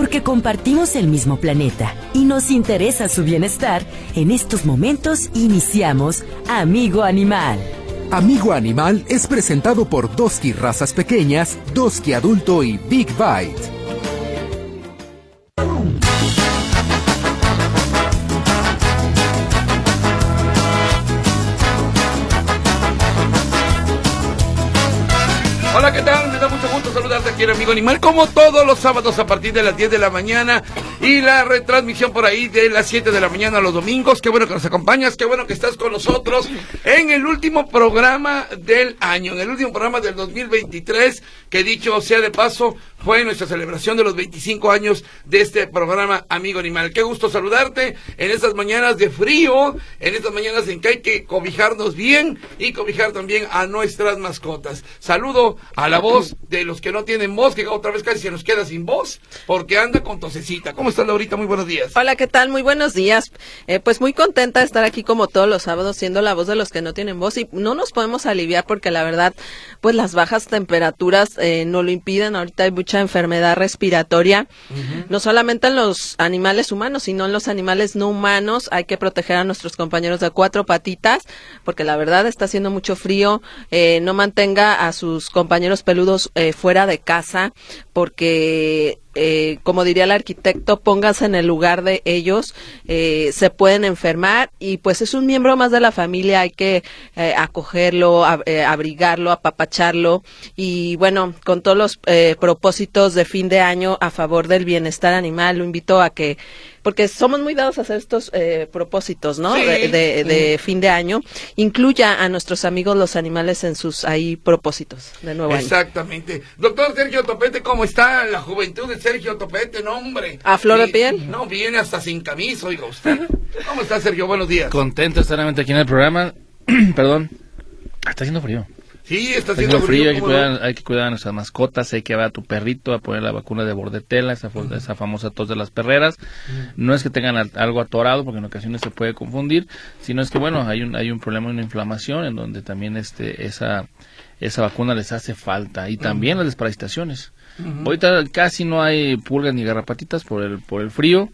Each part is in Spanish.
porque compartimos el mismo planeta y nos interesa su bienestar, en estos momentos iniciamos Amigo Animal. Amigo Animal es presentado por Doski Razas Pequeñas, Doski Adulto y Big Bite. En Amigo Animal, como todos los sábados a partir de las 10 de la mañana y la retransmisión por ahí de las 7 de la mañana los domingos. Qué bueno que nos acompañas, qué bueno que estás con nosotros en el último programa del año, en el último programa del 2023, que dicho sea de paso, fue nuestra celebración de los 25 años de este programa Amigo Animal. Qué gusto saludarte en estas mañanas de frío, en estas mañanas en que hay que cobijarnos bien y cobijar también a nuestras mascotas. Saludo a la voz de los que no tienen voz, que otra vez casi se nos queda sin voz, porque anda con tosecita. ¿Cómo estás, Laurita? Muy buenos días. Hola, ¿qué tal? Muy buenos días. Eh, pues muy contenta de estar aquí como todos los sábados, siendo la voz de los que no tienen voz y no nos podemos aliviar porque la verdad, pues las bajas temperaturas eh, no lo impiden. Ahorita hay mucha enfermedad respiratoria, no solamente en los animales humanos, sino en los animales no humanos. Hay que proteger a nuestros compañeros de cuatro patitas, porque la verdad está haciendo mucho frío. Eh, no mantenga a sus compañeros peludos eh, fuera de casa, porque eh, como diría el arquitecto, póngase en el lugar de ellos, eh, se pueden enfermar y pues es un miembro más de la familia, hay que eh, acogerlo, ab- eh, abrigarlo, apapacharlo y bueno, con todos los eh, propósitos de fin de año a favor del bienestar animal, lo invito a que, porque somos muy dados a hacer estos eh, propósitos, ¿no? Sí. De, de- de fin de año, incluya a nuestros amigos los animales en sus ahí propósitos de nuevo año. Exactamente. Doctor Sergio Topete, ¿cómo está la juventud de Sergio Topete? No, hombre. ¿A flor de piel? No, viene hasta sin camisa, oiga usted. ¿Cómo está, Sergio? Buenos días. Contento estar nuevamente aquí en el programa. Perdón. Está haciendo frío. Sí, está haciendo frío, hay que, cuidar, hay que cuidar a nuestras mascotas, hay que ver a tu perrito a poner la vacuna de bordetela, esa, esa famosa tos de las perreras. No es que tengan al- algo atorado, porque en ocasiones se puede confundir, sino es que, bueno, hay un, hay un problema, una inflamación, en donde también este, esa, esa vacuna les hace falta. Y también las desparasitaciones. Ahorita casi no hay pulgas ni garrapatitas por el, por el frío,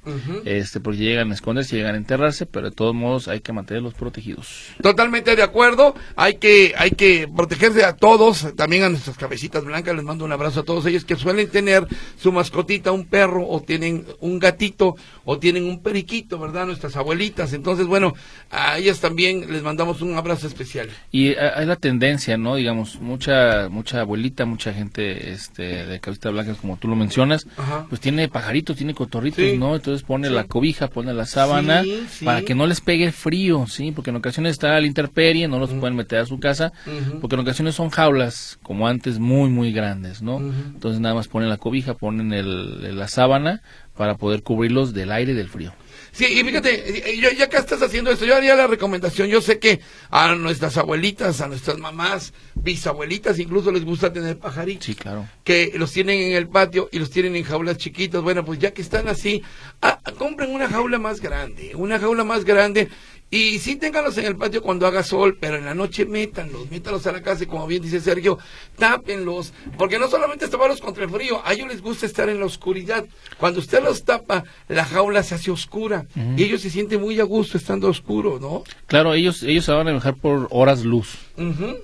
este, porque llegan a esconderse, llegan a enterrarse, pero de todos modos hay que mantenerlos protegidos. Totalmente de acuerdo. Hay que, hay que protegerse a todos, también a nuestras cabecitas blancas. Les mando un abrazo a todos ellos que suelen tener su mascotita, un perro, o tienen un gatito, o tienen un periquito, ¿verdad? Nuestras abuelitas. Entonces, bueno, a ellas también les mandamos un abrazo especial. Y eh, hay la tendencia, ¿no? Digamos, mucha mucha abuelita, mucha gente este, de cabecita blanca, como tú lo mencionas, Ajá. pues tiene pajaritos, tiene cotorritos, Sí. ¿no? Entonces pone Sí. la cobija, pone la sábana Sí, para que no les pegue frío, ¿sí? Porque en ocasiones está la intemperie, no los pueden meter a su casa, porque en ocasiones son jaulas, como antes, muy, muy grandes, ¿no? Entonces nada más ponen la cobija, ponen el, la sábana para poder cubrirlos del aire y del frío. Sí, y fíjate, yo, ya que estás haciendo esto, yo haría la recomendación, yo sé que a nuestras abuelitas, a nuestras mamás, bisabuelitas, incluso les gusta tener pajaritos. Sí, claro. que los tienen en el patio y los tienen en jaulas chiquitas. Bueno, pues ya que están así, ah, compren una jaula más grande, una jaula más grande. Y sí ténganlos en el patio cuando haga sol, pero en la noche métanlos, métanlos a la casa y como bien dice Sergio, tápenlos, porque no solamente es taparlos contra el frío, a ellos les gusta estar en la oscuridad. Cuando usted los tapa, la jaula se hace oscura y ellos se sienten muy a gusto estando oscuro, ¿no? Claro, ellos, ellos se van a enojar por horas luz. Ujú.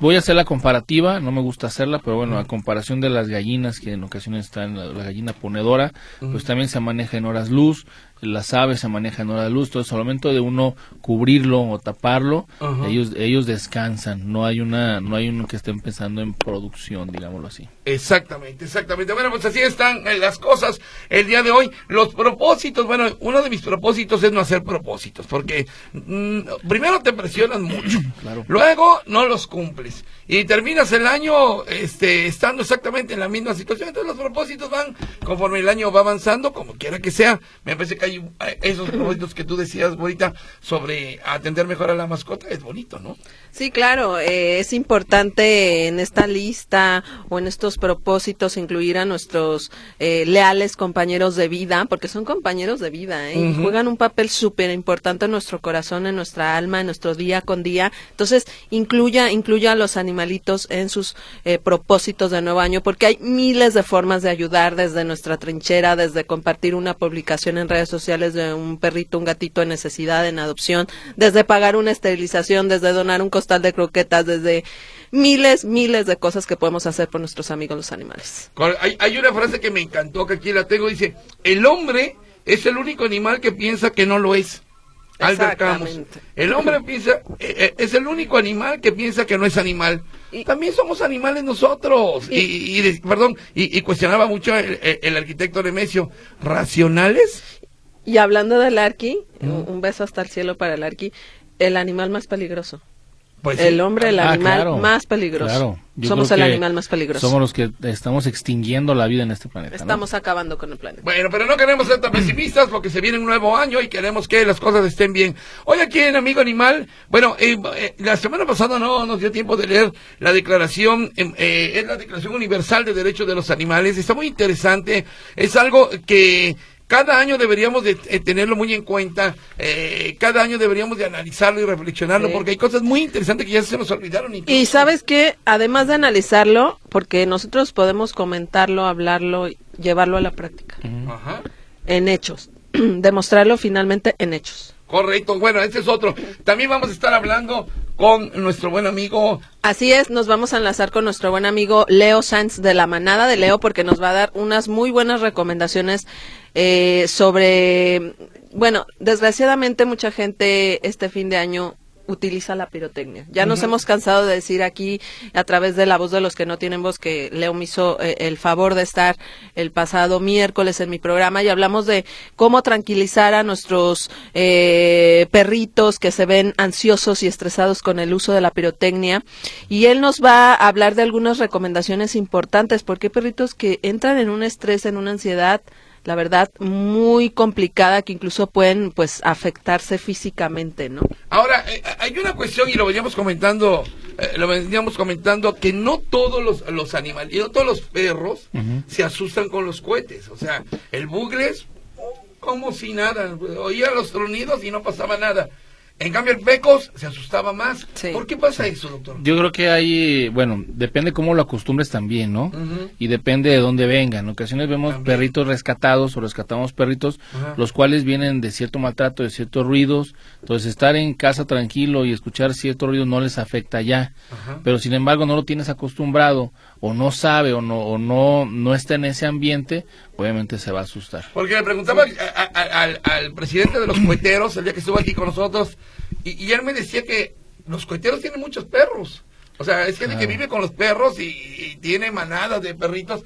Voy a hacer la comparativa, no me gusta hacerla, pero bueno, a comparación de las gallinas, que en ocasiones están la, la gallina ponedora, pues también se maneja en horas luz, las aves se manejan en horas luz, entonces al momento de uno cubrirlo o taparlo, ellos ellos descansan, no hay una no hay uno que esté empezando en producción, digámoslo así. Exactamente, exactamente. Bueno, pues así están eh, las cosas el día de hoy. Los propósitos, bueno, uno de mis propósitos es no hacer propósitos, porque mm, primero te presionan mucho, Claro. luego no los cumples y terminas el año este, estando exactamente en la misma situación. Entonces los propósitos van conforme el año va avanzando, como quiera que sea. Me parece que hay eh, esos propósitos que tú decías, bonita, sobre atender mejor a la mascota, es bonito, ¿no? Sí, claro, eh, es importante en esta lista o en estos propósitos incluir a nuestros eh, leales compañeros de vida, porque son compañeros de vida, ¿eh? juegan un papel súper importante en nuestro corazón, en nuestra alma, en nuestro día con día. Entonces, incluya, incluya incluya a los animalitos en sus eh, propósitos de nuevo año, porque hay miles de formas de ayudar desde nuestra trinchera, desde compartir una publicación en redes sociales de un perrito, un gatito en necesidad, en adopción, desde pagar una esterilización, desde donar un costal de croquetas, desde miles, miles de cosas que podemos hacer por nuestros amigos los animales. Hay, hay una frase que me encantó, que aquí la tengo, dice, el hombre es el único animal que piensa que no lo es. Albert Camus. El hombre piensa, eh, eh, es el único animal que piensa que no es animal. Y, También somos animales nosotros. Y, perdón, y, cuestionaba mucho el, arquitecto Nemesio, ¿racionales? Y hablando del arqui, un beso hasta el cielo para el arqui, el animal más peligroso. Pues el hombre, el ah, animal más peligroso. Somos el animal más peligroso. Somos los que estamos extinguiendo la vida en este planeta. Estamos acabando con el planeta. Bueno, pero no queremos ser tan pesimistas porque se viene un nuevo año y queremos que las cosas estén bien. Hoy aquí en Amigo Animal, bueno, eh, eh, la semana pasada no nos dio tiempo de leer la declaración, em, eh, es la Declaración Universal de Derechos de los Animales. Está muy interesante. Es algo que cada año deberíamos de eh, tenerlo muy en cuenta, eh, cada año deberíamos de analizarlo y reflexionarlo, porque hay cosas muy interesantes que ya se nos olvidaron. Y sabes que, además de analizarlo, porque nosotros podemos comentarlo, hablarlo, llevarlo a la práctica, en hechos, demostrarlo finalmente en hechos. Correcto, bueno, ese es otro. También vamos a estar hablando con nuestro buen amigo. Así es, nos vamos a enlazar con nuestro buen amigo Leo Sanz de la manada de Leo porque nos va a dar unas muy buenas recomendaciones eh, sobre, bueno, desgraciadamente mucha gente este fin de año utiliza la pirotecnia. Ya nos hemos cansado de decir aquí a través de la voz de los que no tienen voz que Leo me hizo eh, el favor de estar el pasado miércoles en mi programa y hablamos de cómo tranquilizar a nuestros eh, perritos que se ven ansiosos y estresados con el uso de la pirotecnia y él nos va a hablar de algunas recomendaciones importantes porque hay perritos que entran en un estrés, en una ansiedad la verdad, muy complicada que incluso pueden, pues, afectarse físicamente, ¿no? Ahora, eh, hay una cuestión y lo veníamos comentando, eh, lo veníamos comentando, que no todos los, los animales, y no todos los perros se asustan con los cohetes. O sea, el bugles, como si nada, oía los tronidos y no pasaba nada. En cambio, el Pecos se asustaba más. ¿Por qué pasa eso, doctor? Yo creo que hay, bueno, depende cómo lo acostumbres también, ¿no? Y depende de dónde vengan. En ocasiones vemos perritos rescatados o rescatamos perritos, los cuales vienen de cierto maltrato, de ciertos ruidos. Entonces, estar en casa tranquilo y escuchar ciertos ruidos no les afecta ya. Pero, sin embargo, no lo tienes acostumbrado o no sabe o no, o no, no está en ese ambiente, obviamente se va a asustar. Porque le preguntaba al, presidente de los coheteros el día que estuvo aquí con nosotros y, él me decía que los coheteros tienen muchos perros. O sea, es gente que vive con los perros y, tiene manadas de perritos.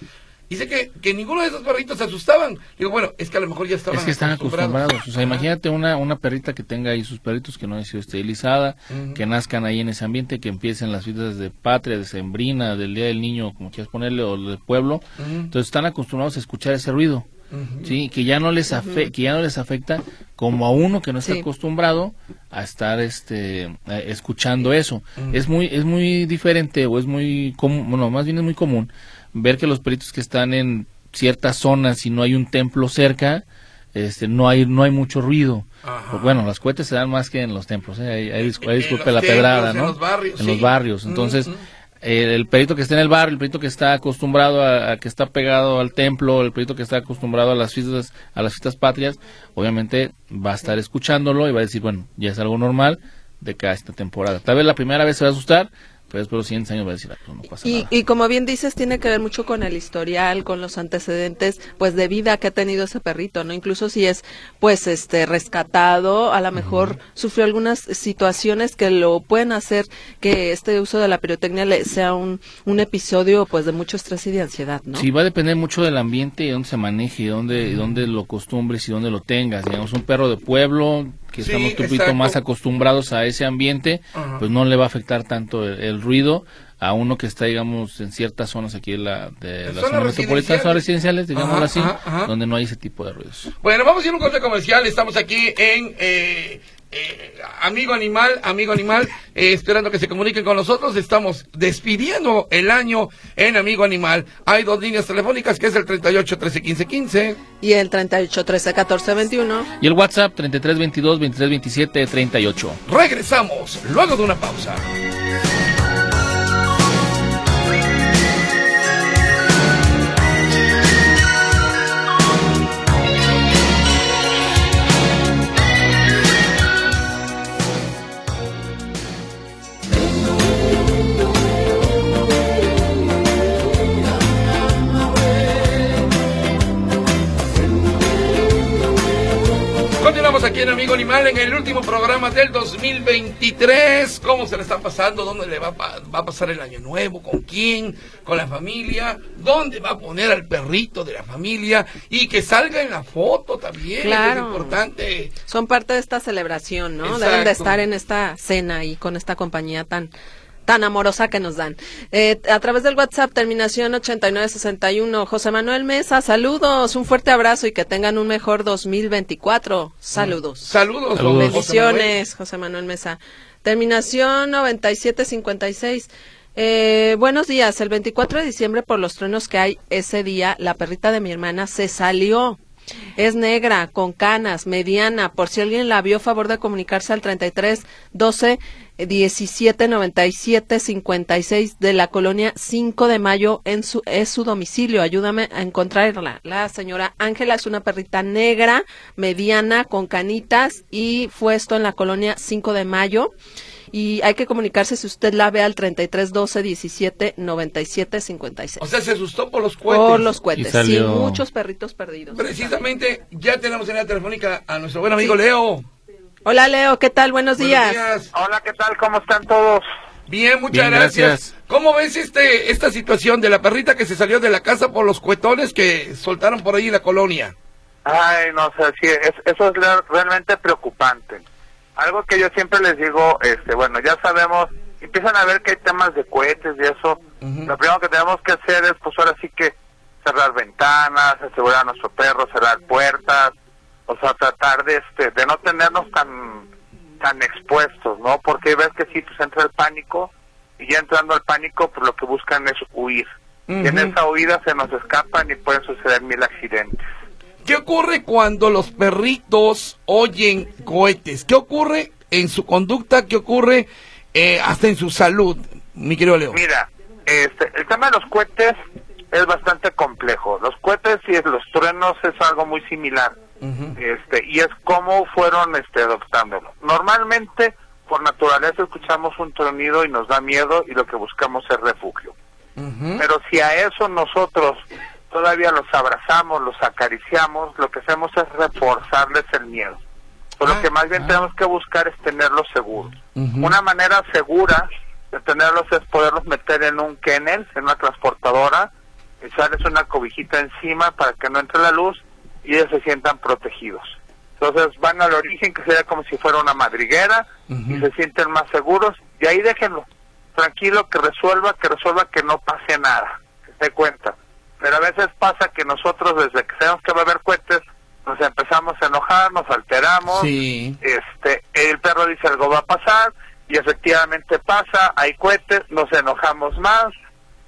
Dice que, que ninguno de esos perritos se asustaban. Digo, bueno, es que a lo mejor ya estaban Es que están acostumbrados. O sea, imagínate una, una perrita que tenga ahí sus perritos que no haya sido esterilizada, que nazcan ahí en ese ambiente, que empiecen las fiestas de patria, de sembrina, del Día del Niño, como quieras ponerle, o del pueblo. Entonces están acostumbrados a escuchar ese ruido. Sí, que ya no les que ya no les afecta como a uno que no está acostumbrado a estar este escuchando eso. Es muy es muy diferente o es muy común, bueno, más bien es muy común ver que los peritos que están en ciertas zonas y no hay un templo cerca, este, no hay no hay mucho ruido. Pues bueno, las cohetes se dan más que en los templos, ¿eh? hay, disculpe la pedrada, ¿no? En los barrios. En los barrios. Entonces, el, perito que está en el barrio, el perito que está acostumbrado a, que está pegado al templo, el perito que está acostumbrado a las fiestas, a las fiestas patrias, obviamente va a estar escuchándolo y va a decir, bueno, ya es algo normal de cada esta temporada. Tal vez la primera vez se va a asustar, pero después de los siguientes años va a decir, ah, pues no pasa y, nada. Y como bien dices, tiene que ver mucho con el historial, con los antecedentes, pues de vida que ha tenido ese perrito, ¿no? Incluso si es, pues, este, rescatado, a lo mejor sufrió algunas situaciones que lo pueden hacer que este uso de la pirotecnia le sea un, un episodio, pues, de mucho estrés y de ansiedad, ¿no? Sí, va a depender mucho del ambiente y dónde se maneje, y dónde, y dónde lo acostumbres y dónde lo tengas. Digamos, un perro de pueblo que estamos un poquito más acostumbrados a ese ambiente, pues no le va a afectar tanto el, ruido a uno que está, digamos, en ciertas zonas aquí de la, de las zonas metropolitanas, zonas residenciales, digamos así, donde no hay ese tipo de ruidos. Bueno, vamos a ir a un corte comercial. Estamos aquí en eh, eh, amigo animal, amigo animal, eh, esperando que se comuniquen con nosotros. Estamos despidiendo el año en Amigo Animal. Hay dos líneas telefónicas, que es el 38 13 15 15 y el 38 13 14 21 y el WhatsApp 33 22 23 27 38. Regresamos luego de una pausa. Amigo Animal en el último programa del 2023. ¿Cómo se le está pasando? ¿Dónde le va va a pasar el año nuevo? ¿Con quién? ¿Con la familia? ¿Dónde va a poner al perrito de la familia? Y que salga en la foto también. Claro. Es importante. Son parte de esta celebración, ¿no? Exacto. Deben de estar en esta cena y con esta compañía tan tan amorosa que nos dan. Eh, a través del WhatsApp, terminación 8961, José Manuel Mesa, saludos, un fuerte abrazo y que tengan un mejor 2024. Saludos. Saludos. Saludos. don José Manuel. Bendiciones, José Manuel Mesa. Terminación 9756. Eh, buenos días. El 24 de diciembre, por los truenos que hay ese día, la perrita de mi hermana se salió. Es negra, con canas, mediana. Por si alguien la vio, favor de comunicarse al 33 12 17 97 56 de la colonia 5 de Mayo. En su, es su domicilio. Ayúdame a encontrarla. La señora Ángela es una perrita negra, mediana, con canitas y fue esto en la colonia 5 de Mayo. Y hay que comunicarse si usted la ve al 33 12 17 97 56. O sea, se asustó por los cohetes. Por los cohetes. Sí, muchos perritos perdidos. Precisamente, ya tenemos en la telefónica a nuestro buen amigo Leo. Hola Leo, ¿qué tal? Buenos días. Buenos días. Hola, ¿qué tal? ¿Cómo están todos? Bien, muchas Bien, gracias. gracias. ¿Cómo ves este esta situación de la perrita que se salió de la casa por los cuetones que soltaron por ahí en la colonia? Ay, no sé, sí, es- eso es realmente preocupante. Algo que yo siempre les digo, este, bueno, ya sabemos, empiezan a ver que hay temas de cohetes y eso. Lo primero que tenemos que hacer es, pues ahora sí que cerrar ventanas, asegurar a nuestro perro, cerrar puertas, o sea, tratar de, este, de no tenernos tan, tan expuestos, ¿no? Porque ves que si pues entra el pánico y ya entrando al pánico, pues lo que buscan es huir. Y en esa huida se nos escapan y pueden suceder mil accidentes. ¿Qué ocurre cuando los perritos oyen cohetes? ¿Qué ocurre en su conducta? ¿Qué ocurre eh, hasta en su salud, mi querido Leo? Mira, este, el tema de los cohetes es bastante complejo. Los cohetes y los truenos es algo muy similar. Este, y es cómo fueron este, adoptándolo. Normalmente, por naturaleza, escuchamos un tronido y nos da miedo y lo que buscamos es refugio. Pero si a eso nosotros todavía los abrazamos, los acariciamos, lo que hacemos es reforzarles el miedo. Por Ah, lo que más bien ah. tenemos que buscar es tenerlos seguros. Una manera segura de tenerlos es poderlos meter en un kennel, en una transportadora, echarles una cobijita encima para que no entre la luz y ellos se sientan protegidos. Entonces van al origen, que sería como si fuera una madriguera, y se sienten más seguros, y ahí déjenlo. Tranquilo, que resuelva, que resuelva que no pase nada, que se dé cuenta. Pero a veces pasa que nosotros, desde que sabemos que va a haber cohetes, nos empezamos a enojar, nos alteramos, Sí. este el perro dice algo va a pasar y efectivamente pasa hay cohetes nos enojamos más.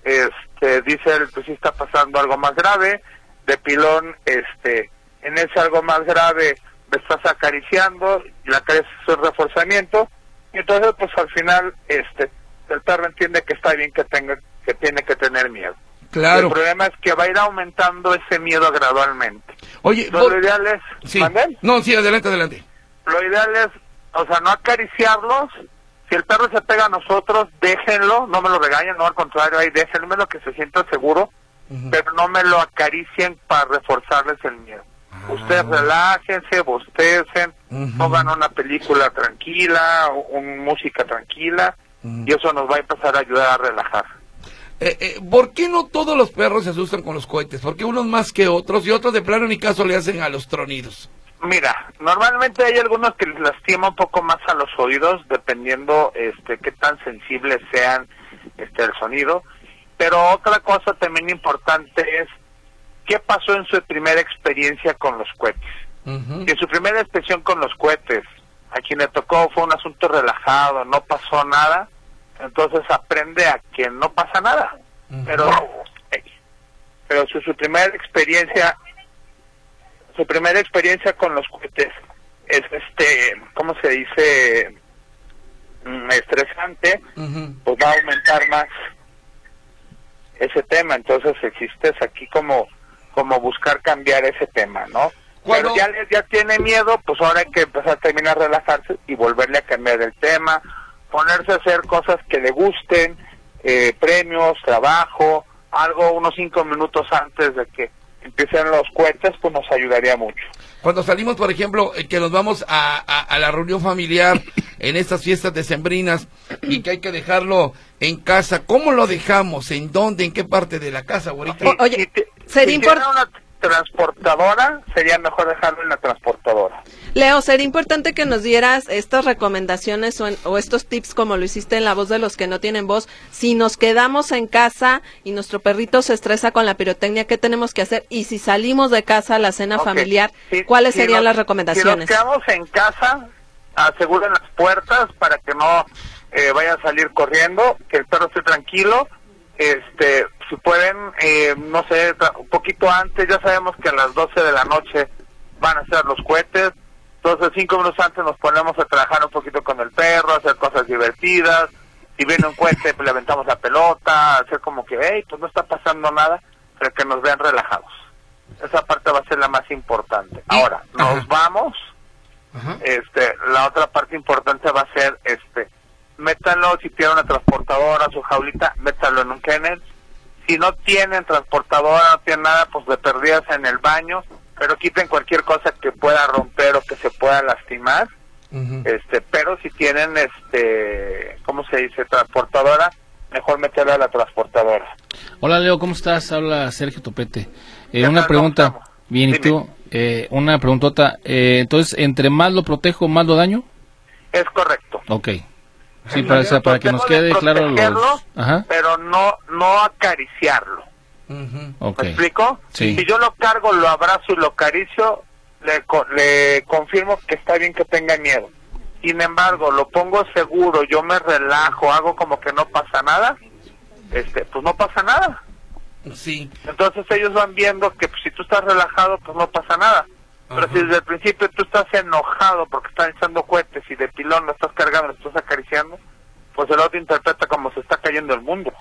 Este dice él pues sí está pasando algo más grave de pilón este en ese algo más grave me estás acariciando la caricias es reforzamiento. Y entonces pues al final este el perro entiende que está bien que tenga que tiene que tener miedo Claro. el problema es que va a ir aumentando ese miedo gradualmente Oye, Entonces, lo ideal es sí. No, sí, adelante, adelante. lo ideal es, o sea, no acariciarlos. Si el perro se pega a nosotros, déjenlo, no me lo regañen, no al contrario, ahí déjenmelo que se sienta seguro, pero no me lo acaricien para reforzarles el miedo. Ustedes relájense, bostecen, Ujú. pongan una película tranquila, un- música tranquila, y eso nos va a empezar a ayudar a relajar. Eh, eh, ¿Por qué no todos los perros se asustan con los cohetes? ¿Por qué unos más que otros y otros de plano ni caso le hacen a los tronidos? Mira, normalmente hay algunos que les lastima un poco más a los oídos, dependiendo este qué tan sensibles sean este el sonido. Pero otra cosa también importante es qué pasó en su primera experiencia con los cohetes. Si en su primera experiencia con los cohetes, a quien le tocó fue un asunto relajado, no pasó nada, entonces aprende a que no pasa nada. Pero, pero si su primera experiencia su primera experiencia con los cohetes es este cómo se dice Mm, estresante pues va a aumentar más ese tema. Entonces existe aquí como como buscar cambiar ese tema no Cuando- pero ya tiene miedo pues ahora hay que empezar a terminar a relajarse y volverle a cambiar el tema ponerse a hacer cosas que le gusten eh, premios trabajo algo unos cinco minutos antes de que empiecen los cohetes, pues nos ayudaría mucho. Cuando salimos, por ejemplo, eh, que nos vamos a, a, a la reunión familiar en estas fiestas decembrinas y que hay que dejarlo en casa, ¿cómo lo dejamos? ¿En dónde? ¿En qué parte de la casa? O- oye, sería si tiene import- una transportadora, sería mejor dejarlo en la transportadora. Leo, sería importante que nos dieras estas recomendaciones o, en- o estos tips como lo hiciste en la voz de los que no tienen voz. Si nos quedamos en casa y nuestro perrito se estresa con la pirotecnia, ¿qué tenemos que hacer? Y si salimos de casa a la cena familiar, Si- ¿cuáles si serían nos- las Si recomendaciones? nos quedamos en casa, aseguren las puertas para que no eh, vaya a salir corriendo, que el perro esté tranquilo. Este, si pueden, eh, no sé, un poquito antes, ya sabemos que a las 12 de la noche van a ser los cohetes. Entonces, cinco minutos antes nos ponemos a trabajar un poquito con el perro, hacer cosas divertidas. Si viene un cohete, pues le aventamos la pelota, hacer como que, hey, pues no está pasando nada, pero que nos vean relajados. Esa parte va a ser la más importante. Ahora, nos Ajá. vamos. Ajá. Este, la otra parte importante va a ser, este, métanlo si tiene una transportadora, su jaulita, métanlo en un kennel. Si no tienen transportadora, no tienen nada, pues de perdidas en el baño, pero quiten cualquier cosa que pueda romper o que se pueda lastimar. Este, pero si tienen, este, ¿cómo se dice? Transportadora, mejor meterla a la transportadora. Hola Leo, ¿cómo estás? Habla Sergio Topete. Eh, ¿Qué una pregunta. Bien, ¿y tú? Eh, una preguntota. Eh, entonces, ¿entre más lo protejo, más lo daño? Es correcto. Ok. Sí, para, o sea, para que nos quede claro los... Ajá. pero no, no acariciarlo. ¿Me explico? Sí. Si yo lo cargo, lo abrazo y lo acaricio, le, co- le confirmo que está bien que tenga miedo. Sin embargo, lo pongo seguro, yo me relajo, hago como que no pasa nada, este, pues no pasa nada. Sí. Entonces ellos van viendo que pues, si tú estás relajado, pues no pasa nada. Pero si desde el principio tú estás enojado porque están echando cohetes y de pilón lo estás cargando, lo estás acariciando, pues el otro interpreta como se está cayendo el mundo.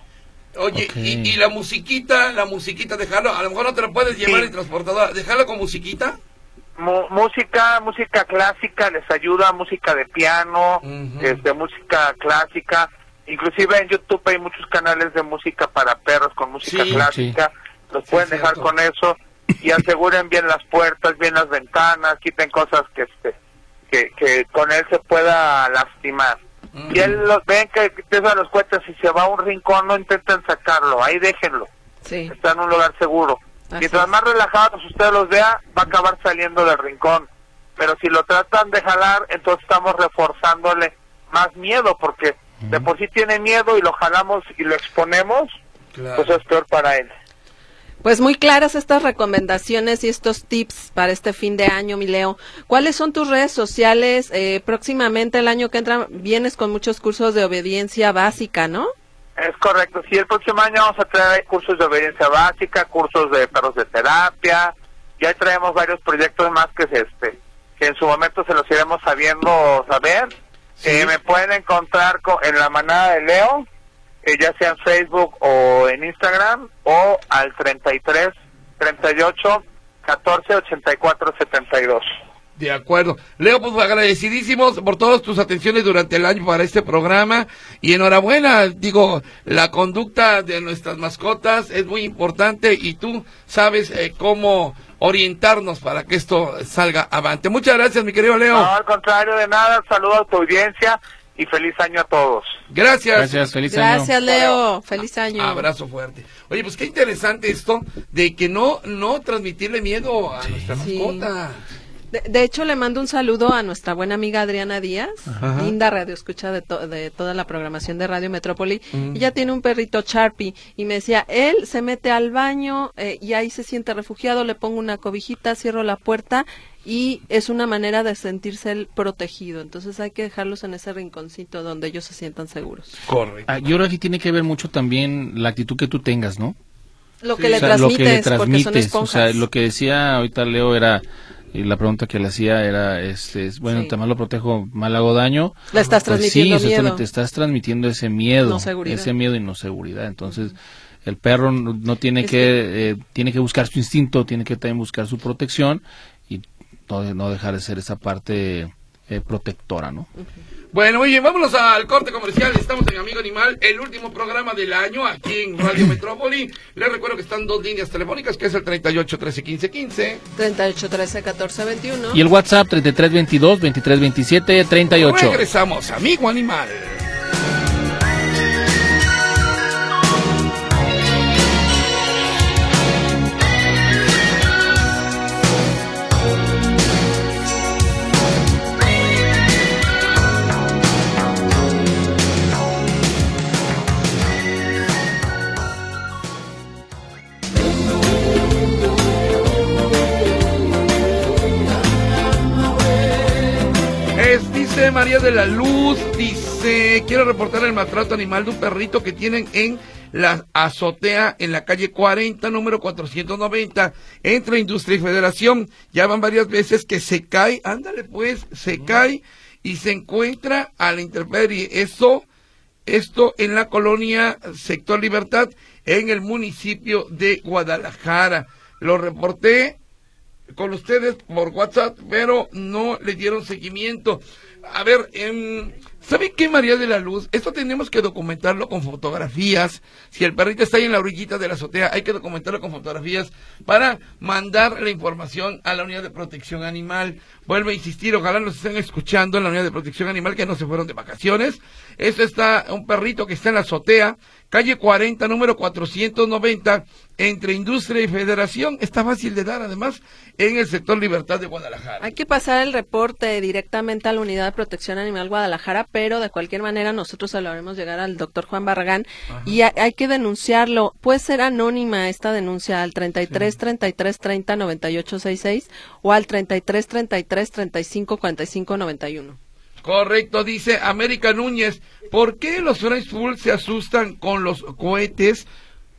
Oye, y, y la musiquita, la musiquita, dejarlo, a lo mejor no te la puedes llevar Sí. en transportadora, dejarla con musiquita. Mu- música, música clásica les ayuda, música de piano, Ujú. este, música clásica. Inclusive en YouTube hay muchos canales de música para perros con música Sí, clásica. Los Sí, pueden dejar cierto. con eso y aseguren bien las puertas, bien las ventanas, quiten cosas que este que, que con él se pueda lastimar. Ujú. Y él los ven que empiezan los cohetes y se va a un rincón, no intenten sacarlo, ahí déjenlo Sí. está en un lugar seguro. Así Mientras es. más relajados usted los vea, va a acabar saliendo del rincón. Pero si lo tratan de jalar, entonces estamos reforzándole más miedo, porque de por sí tiene miedo y lo jalamos y lo exponemos, Claro. pues es peor para él. Pues muy claras estas recomendaciones y estos tips para este fin de año, mi Leo. ¿Cuáles son tus redes sociales? Eh, próximamente, el año que entra, vienes con muchos cursos de obediencia básica, ¿no? Es correcto. Sí, el próximo año vamos a traer cursos de obediencia básica, cursos de perros de terapia. Ya traemos varios proyectos más que se, este que en su momento se los iremos sabiendo saber. Sí. Eh, me pueden encontrar co- en la manada de Leo, eh, ya sea en Facebook o en Instagram, o al 33 38 14 84 72. De acuerdo. Leo, pues agradecidísimos por todas tus atenciones durante el año para este programa y enhorabuena, digo, la conducta de nuestras mascotas es muy importante y tú sabes eh, cómo orientarnos para que esto salga avante. Muchas gracias, mi querido Leo. No, al contrario de nada, saludo a tu audiencia y feliz año a todos. Gracias. Gracias, feliz año. Gracias, Leo. Feliz año. Abrazo fuerte. Oye, pues qué interesante esto de que no no transmitirle miedo a nuestra Sí. De, de hecho, le mando un saludo a nuestra buena amiga Adriana Díaz, Ajá. linda radio escucha de, to- de toda la programación de Radio Metrópoli. Mm. Ella tiene un perrito Sharpie y me decía, él se mete al baño eh, y ahí se siente refugiado, le pongo una cobijita, cierro la puerta y es una manera de sentirse él protegido. Entonces hay que dejarlos en ese rinconcito donde ellos se sientan seguros. Correcto. Ah, yo creo que tiene que ver mucho también la actitud que tú tengas, ¿no? Lo Sí. que le O sea, transmites, lo que le porque son esponjas. o sea, lo que decía ahorita Leo era y la pregunta que le hacía era este es, bueno, Sí. te más lo protejo, mal hago daño. Le estás Pues transmitiendo sí, miedo. exactamente, estás transmitiendo ese miedo, No ese miedo y no seguridad. Entonces, el perro no, no tiene Es que, eh, tiene que buscar su instinto, tiene que también buscar su protección y no, no dejar de ser esa parte eh, protectora, ¿no? Bueno, oye, vámonos al corte comercial. Estamos en Amigo Animal, el último programa del año aquí en Radio Metrópoli. Les recuerdo que están dos líneas telefónicas, que es el 38 13 15 15. 38 13 14 21. Y el WhatsApp 33 22 23 27 38. Regresamos, Amigo Animal. María de la Luz, dice, quiero reportar el maltrato animal de un perrito que tienen en la azotea en la calle 40, número 490, entre Industria y Federación. Ya van varias veces que se cae, ándale pues, se cae y se encuentra a la intemperie. Eso, esto en la colonia Sector Libertad, en el municipio de Guadalajara. Lo reporté con ustedes por WhatsApp, pero no le dieron seguimiento. A ver, em, ¿sabe qué, María de la Luz? Esto tenemos que documentarlo con fotografías. Si el perrito está ahí en la orillita de la azotea, hay que documentarlo con fotografías para mandar la información a la unidad de protección animal. Vuelvo a insistir, ojalá nos estén escuchando en la unidad de protección animal que no se fueron de vacaciones. Esto está un perrito que está en la azotea, calle 40, número 490, entre Industria y Federación. Está fácil de dar, además, en el sector Libertad de Guadalajara. Hay que pasar el reporte directamente a la Unidad de Protección Animal Guadalajara, pero de cualquier manera nosotros se lo haremos llegar al doctor Juan Barragán y hay, que denunciarlo. Puede ser anónima esta denuncia al 33 33 30 98 66 o al 33 33 35 45 91. Correcto, dice América Núñez. ¿Por qué los French Bulls se asustan con los cohetes?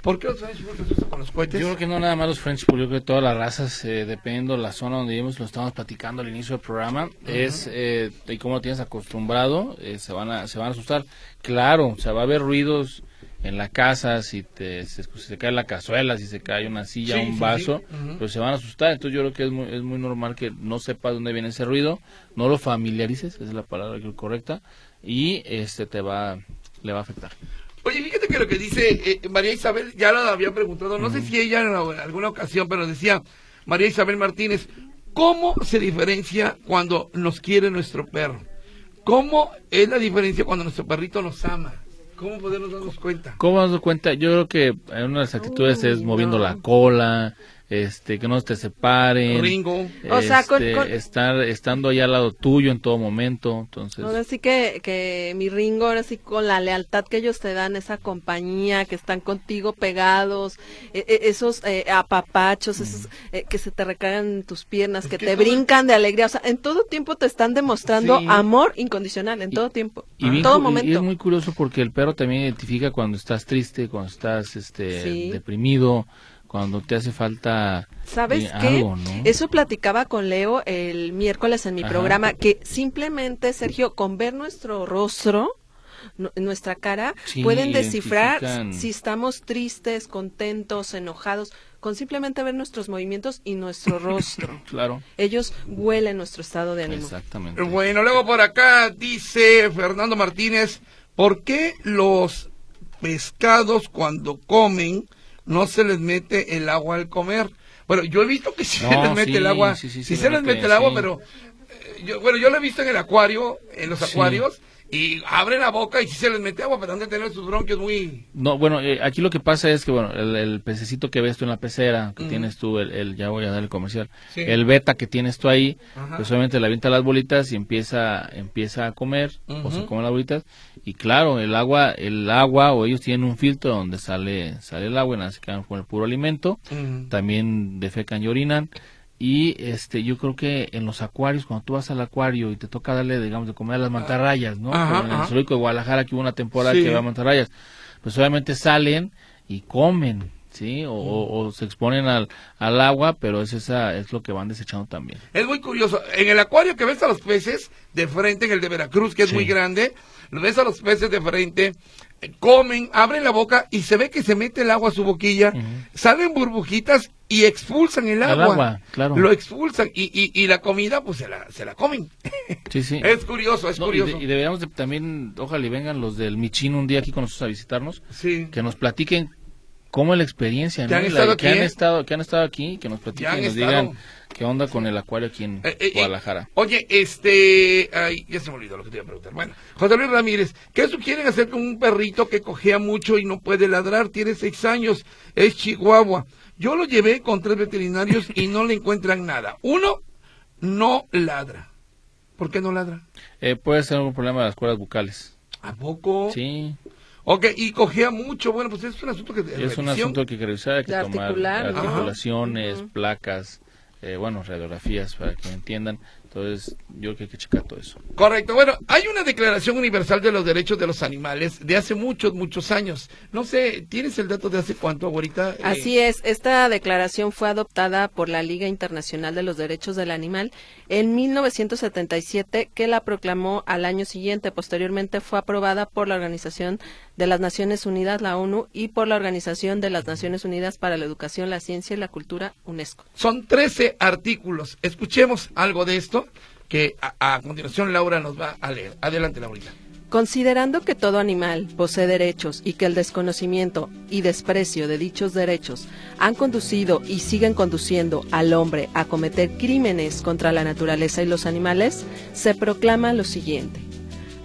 ¿Por qué los French Bulls se asustan con los cohetes? Yo creo que no nada más los French Bull, yo creo que todas las razas, eh, dependiendo de la zona donde vivimos, lo estamos platicando al inicio del programa, es, eh, y como lo tienes acostumbrado, eh, se, van a, se van a asustar. Claro, o sea, va a haber ruidos en la casa, si, te, se, si se cae la cazuela, si se cae una silla, Sí, un sí, vaso, pues se van a asustar. Entonces yo creo que es muy, es muy normal que no sepas dónde viene ese ruido, no lo familiarices, esa es la palabra correcta, y este te va, le va a afectar. Oye, fíjate que lo que dice eh, María Isabel, ya la había preguntado, no sé si ella en alguna ocasión, pero decía María Isabel Martínez, ¿cómo se diferencia cuando nos quiere nuestro perro? ¿Cómo es la diferencia cuando nuestro perrito nos ama? ¿Cómo podemos darnos cuenta? ¿Cómo nos damos cuenta? Yo creo que una de las actitudes es moviendo la cola, este, que no te separen. Ringo. O sea, con- este, con- estar estando ahí al lado tuyo en todo momento, entonces Ahora sí que, que mi Ringo, ahora sí con la lealtad que ellos te dan, esa compañía, que están contigo pegados, e- e- esos eh, apapachos, esos eh, que se te recargan en tus piernas, que, que te todo- brincan de alegría, o sea, en todo tiempo te están demostrando Sí. amor incondicional, en Y- todo tiempo, y, en bien todo y momento. es muy curioso porque el perro también identifica cuando estás triste, cuando estás este Sí. deprimido, cuando te hace falta ¿Sabes eh, qué? algo, ¿no? Eso platicaba con Leo el miércoles en mi Ajá. programa, que simplemente, Sergio, con ver nuestro rostro, nu- nuestra cara, Sí, pueden descifrar si estamos tristes, contentos, enojados, con simplemente ver nuestros movimientos y nuestro rostro. Claro, Ellos huelen nuestro estado de ánimo. exactamente. Bueno, luego por acá dice Fernando Martínez, ¿por qué los pescados cuando comen no se les mete el agua al comer? Bueno, yo he visto que sí se No, les mete sí, el agua, sí, sí, sí, se se le les mete, mete el agua, pero eh, yo, bueno, yo lo he visto en el acuario, en los acuarios, y abren la boca y sí se les mete agua, pero han de tener sus bronquios muy... No, bueno, eh, aquí lo que pasa es que, bueno, el, el pececito que ves tú en la pecera, que tienes tú, el, el- ya voy a dar el comercial, Sí. el beta que tienes tú ahí, Ajá. pues obviamente le avienta las bolitas y empieza, empieza a comer, o se Ujú. come las bolitas, y claro, el agua, el agua, o ellos tienen un filtro donde sale, sale el agua y nada, se quedan con el puro alimento, también defecan y orinan, y este yo creo que en los acuarios cuando tú vas al acuario y te toca darle digamos de comer a las mantarrayas no Ajá, Como en el zoológico de Guadalajara que hubo una temporada Sí. que había mantarrayas pues obviamente salen y comen ¿sí? O, o- o se exponen al, al agua, pero es esa es lo que van desechando también. Es muy curioso. En el acuario que ves a los peces de frente, en el de Veracruz, que es Sí. muy grande, ves a los peces de frente, eh, comen, abren la boca y se ve que se mete el agua a su boquilla, salen burbujitas y expulsan el agua. agua, claro. Lo expulsan y, y, y la comida, pues se la, se la comen. Sí, sí. Es curioso, es No, y, curioso. de- y deberíamos de- también, ojalá y vengan los del Michín un día aquí con nosotros a visitarnos, Sí. que nos platiquen cómo la experiencia, ¿no? han la- que han ¿eh? estado, que han estado aquí, que nos platiquen y nos estado. digan qué onda con el acuario aquí en Eh, eh, Guadalajara. oye, este, ay, ya se me olvidó lo que te iba a preguntar. Bueno, José Luis Ramírez, ¿qué sugieren hacer con un perrito que cojea mucho y no puede ladrar? Tiene seis años, es chihuahua. Yo lo llevé con tres veterinarios y no le encuentran nada. Uno, no ladra. ¿Por qué no ladra? Eh, puede ser un problema de las cuerdas bucales. ¿A poco? Sí, Ok, y cojea mucho. Bueno, pues es un asunto que... es un asunto que hay que revisar, hay que De tomar articular, articulaciones, placas, eh, bueno, radiografías para que me entiendan. Entonces, yo creo que hay que checar todo eso. Correcto. Bueno, hay una Declaración Universal de los Derechos de los Animales de hace muchos, muchos años. No sé, ¿tienes el dato de hace cuánto, ahorita? Así es, esta declaración fue adoptada por la Liga Internacional de los Derechos del Animal en 1977, que la proclamó al año siguiente. Posteriormente fue aprobada por la Organización de las Naciones Unidas, la ONU, y por la Organización de las Naciones Unidas para la Educación, la Ciencia y la Cultura, UNESCO. Son 13 artículos. Escuchemos algo de esto que a, a continuación Laura nos va a leer. Adelante, Laurita. Considerando que todo animal posee derechos y que el desconocimiento y desprecio de dichos derechos han conducido y siguen conduciendo al hombre a cometer crímenes contra la naturaleza y los animales, se proclama lo siguiente.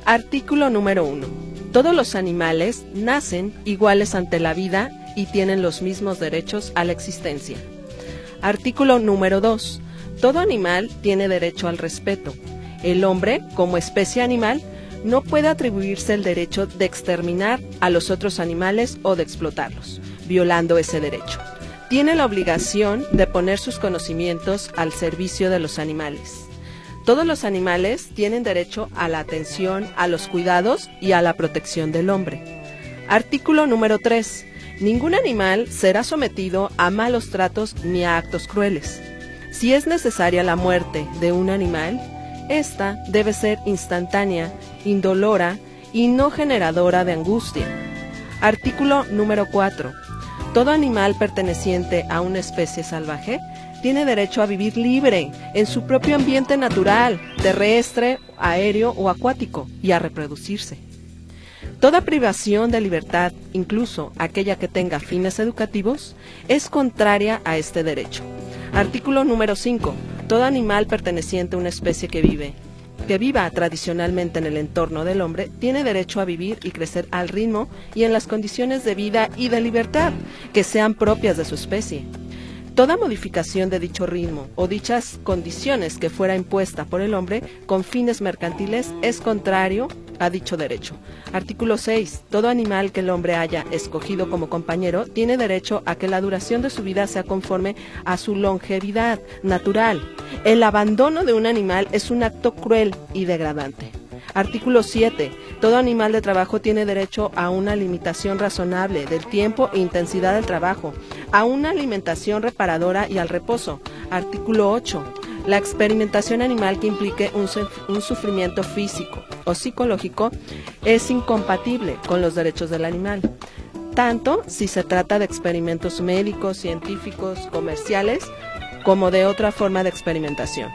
Artículo número 1. Todos los animales nacen iguales ante la vida y tienen los mismos derechos a la existencia. Artículo número 2. Todo animal tiene derecho al respeto. El hombre, como especie animal, no puede atribuirse el derecho de exterminar a los otros animales o de explotarlos, violando ese derecho. Tiene la obligación de poner sus conocimientos al servicio de los animales. Todos los animales tienen derecho a la atención, a los cuidados y a la protección del hombre. Artículo número 3. Ningún animal será sometido a malos tratos ni a actos crueles. Si es necesaria la muerte de un animal, esta debe ser instantánea, indolora y no generadora de angustia. Artículo número 4. Todo animal perteneciente a una especie salvaje tiene derecho a vivir libre en su propio ambiente natural, terrestre, aéreo o acuático, y a reproducirse. Toda privación de libertad, incluso aquella que tenga fines educativos, es contraria a este derecho. Artículo número 5. Todo animal perteneciente a una especie que vive que viva tradicionalmente en el entorno del hombre tiene derecho a vivir y crecer al ritmo y en las condiciones de vida y de libertad que sean propias de su especie. Toda modificación de dicho ritmo o dichas condiciones que fuera impuesta por el hombre con fines mercantiles es contrario a dicho derecho. Artículo 6. Todo animal que el hombre haya escogido como compañero tiene derecho a que la duración de su vida sea conforme a su longevidad natural. El abandono de un animal es un acto cruel y degradante. Artículo 7. Todo animal de trabajo tiene derecho a una limitación razonable del tiempo e intensidad del trabajo, a una alimentación reparadora y al reposo. Artículo 8. La experimentación animal que implique un, un sufrimiento físico o psicológico es incompatible con los derechos del animal, tanto si se trata de experimentos médicos, científicos, comerciales, como de otra forma de experimentación.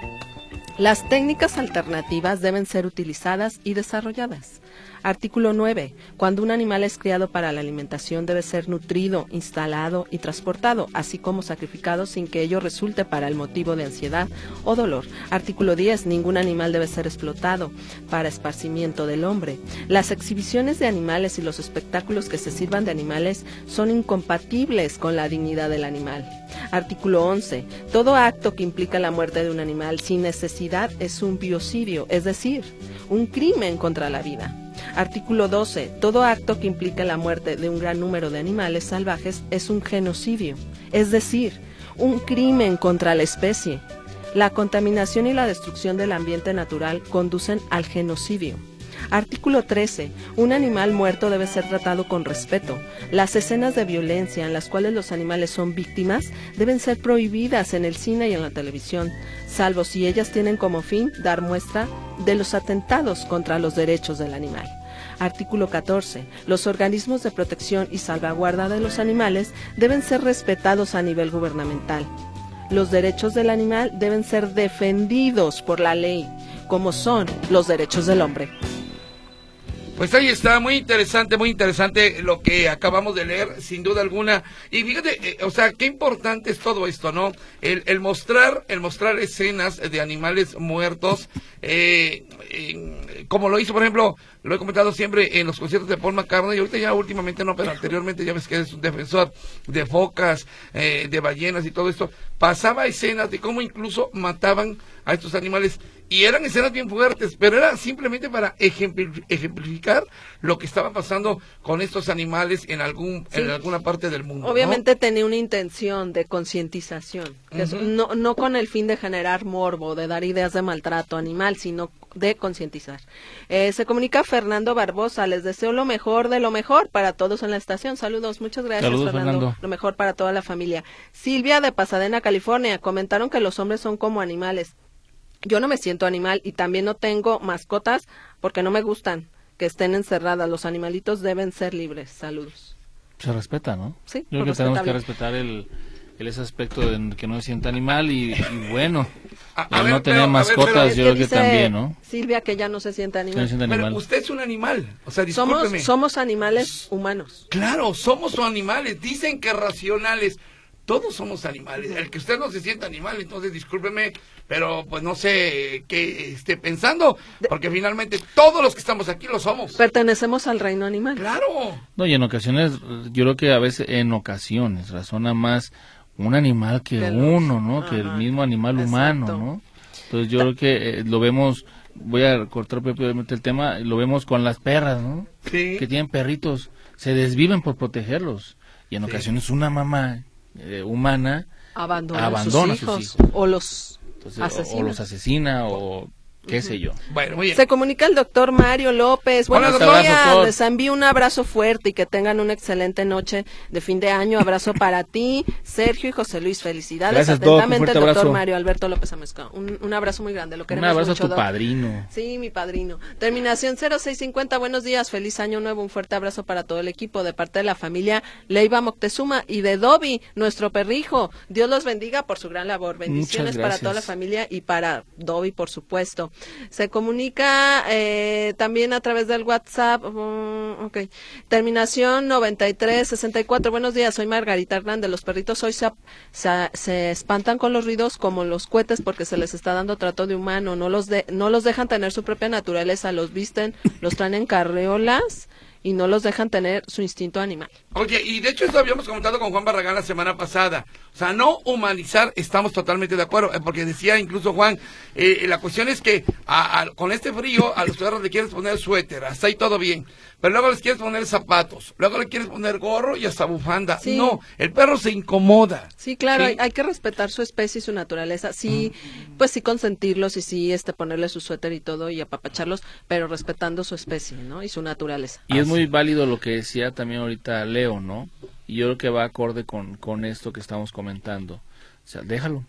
Las técnicas alternativas deben ser utilizadas y desarrolladas. Artículo 9. Cuando un animal es criado para la alimentación debe ser nutrido, instalado y transportado, así como sacrificado sin que ello resulte para el motivo de ansiedad o dolor. Artículo 10. Ningún animal debe ser explotado para esparcimiento del hombre. Las exhibiciones de animales y los espectáculos que se sirvan de animales son incompatibles con la dignidad del animal. Artículo 11. Todo acto que implica la muerte de un animal sin necesidad es un biocidio, es decir, un crimen contra la vida. Artículo 12. Todo acto que implica la muerte de un gran número de animales salvajes es un genocidio, es decir, un crimen contra la especie. La contaminación y la destrucción del ambiente natural conducen al genocidio. Artículo 13. Un animal muerto debe ser tratado con respeto. Las escenas de violencia en las cuales los animales son víctimas deben ser prohibidas en el cine y en la televisión, salvo si ellas tienen como fin dar muestra de los atentados contra los derechos del animal. Artículo 14. Los organismos de protección y salvaguarda de los animales deben ser respetados a nivel gubernamental. Los derechos del animal deben ser defendidos por la ley, como son los derechos del hombre. Pues ahí está, muy interesante, muy interesante lo que acabamos de leer, sin duda alguna. Y fíjate, eh, o sea, qué importante es todo esto, ¿no? El, el mostrar, el mostrar escenas de animales muertos, eh, como lo hizo, por ejemplo, lo he comentado siempre en los conciertos de Paul McCartney, y ahorita ya últimamente no, pero anteriormente ya ves que es un defensor de focas, eh, de ballenas y todo esto. Pasaba escenas de cómo incluso mataban a estos animales y eran escenas bien fuertes, pero era simplemente para ejemplificar lo que estaba pasando con estos animales en algún en alguna parte del mundo. Obviamente tenía una intención de concientización, no, no con el fin de generar morbo, de dar ideas de maltrato animal, sino de concientizar. Eh, se comunica Fernando Barbosa, les deseo lo mejor de lo mejor para todos en la estación. Saludos, muchas gracias Fernando. Lo mejor para toda la familia. Silvia de Pasadena, California, comentaron que los hombres son como animales. Yo no me siento animal y también no tengo mascotas porque no me gustan que estén encerradas. Los animalitos deben ser libres. Saludos. Se respeta, ¿no? Sí. Yo creo que tenemos que respetar el, ese aspecto de que no se sienta animal y, bueno, no tener mascotas, yo creo que también, ¿no? Silvia que ya no se siente animal. Pero usted es un animal, o sea, Somos, somos animales humanos. Claro, somos animales, dicen que racionales todos somos animales. El que usted no se sienta animal, entonces discúlpeme, pero pues no sé qué esté pensando, porque finalmente todos los que estamos aquí lo somos. Pertenecemos al reino animal. Claro. No, y en ocasiones, yo creo que a veces, en ocasiones, razona más un animal que uno, ¿no? Que el mismo animal humano, ¿no? Entonces yo creo que eh, lo vemos, voy a cortar propiamente el tema, lo vemos con las perras, ¿no? Sí. Que tienen perritos, se desviven por protegerlos. Y en ocasiones una mamá eh, humana abandona, sus, hijos, o los asesina. O, los asesina o qué sé yo. Bueno, muy bien. Se comunica el doctor Mario López. Buenos días, les envío un abrazo fuerte y que tengan una excelente noche de fin de año. Abrazo para ti, Sergio y José Luis. Felicidades. Gracias, Atentamente el doctor Mario Alberto López Amezca. Un, un, abrazo muy grande. Lo queremos un abrazo mucho, a tu padrino. Sí, mi padrino. Terminación 0650. Buenos días, feliz año nuevo. Un fuerte abrazo para todo el equipo de parte de la familia Leiva Moctezuma y de Dobby, nuestro perrijo. Dios los bendiga por su gran labor. Bendiciones para toda la familia y para Dobby, por supuesto. Se comunica eh, también a través del WhatsApp. Mm, ok. Terminación 9364. Buenos días, soy Margarita Hernández. Los perritos hoy se, se, espantan con los ruidos como los cohetes porque se les está dando trato de humano. No los, de, no los dejan tener su propia naturaleza. Los visten, los traen en carreolas y no los dejan tener su instinto animal. Oye, y de hecho esto habíamos comentado con Juan Barragán la semana pasada. O sea, no humanizar, estamos totalmente de acuerdo, eh, porque decía incluso Juan, eh, la cuestión es que con este frío a los perros le quieres poner suéter, hasta ahí todo bien, pero luego les quieres poner zapatos, luego le quieres poner gorro y hasta bufanda. No, el perro se incomoda. Sí, claro, Hay, que respetar su especie y su naturaleza. Sí, pues sí consentirlos y sí este ponerle su suéter y todo y apapacharlos, pero respetando su especie, ¿no? Y su naturaleza. Y es muy válido lo que decía también ahorita Leo, ¿no? Y yo creo que va acorde con, con esto que estamos comentando. O sea, déjalo.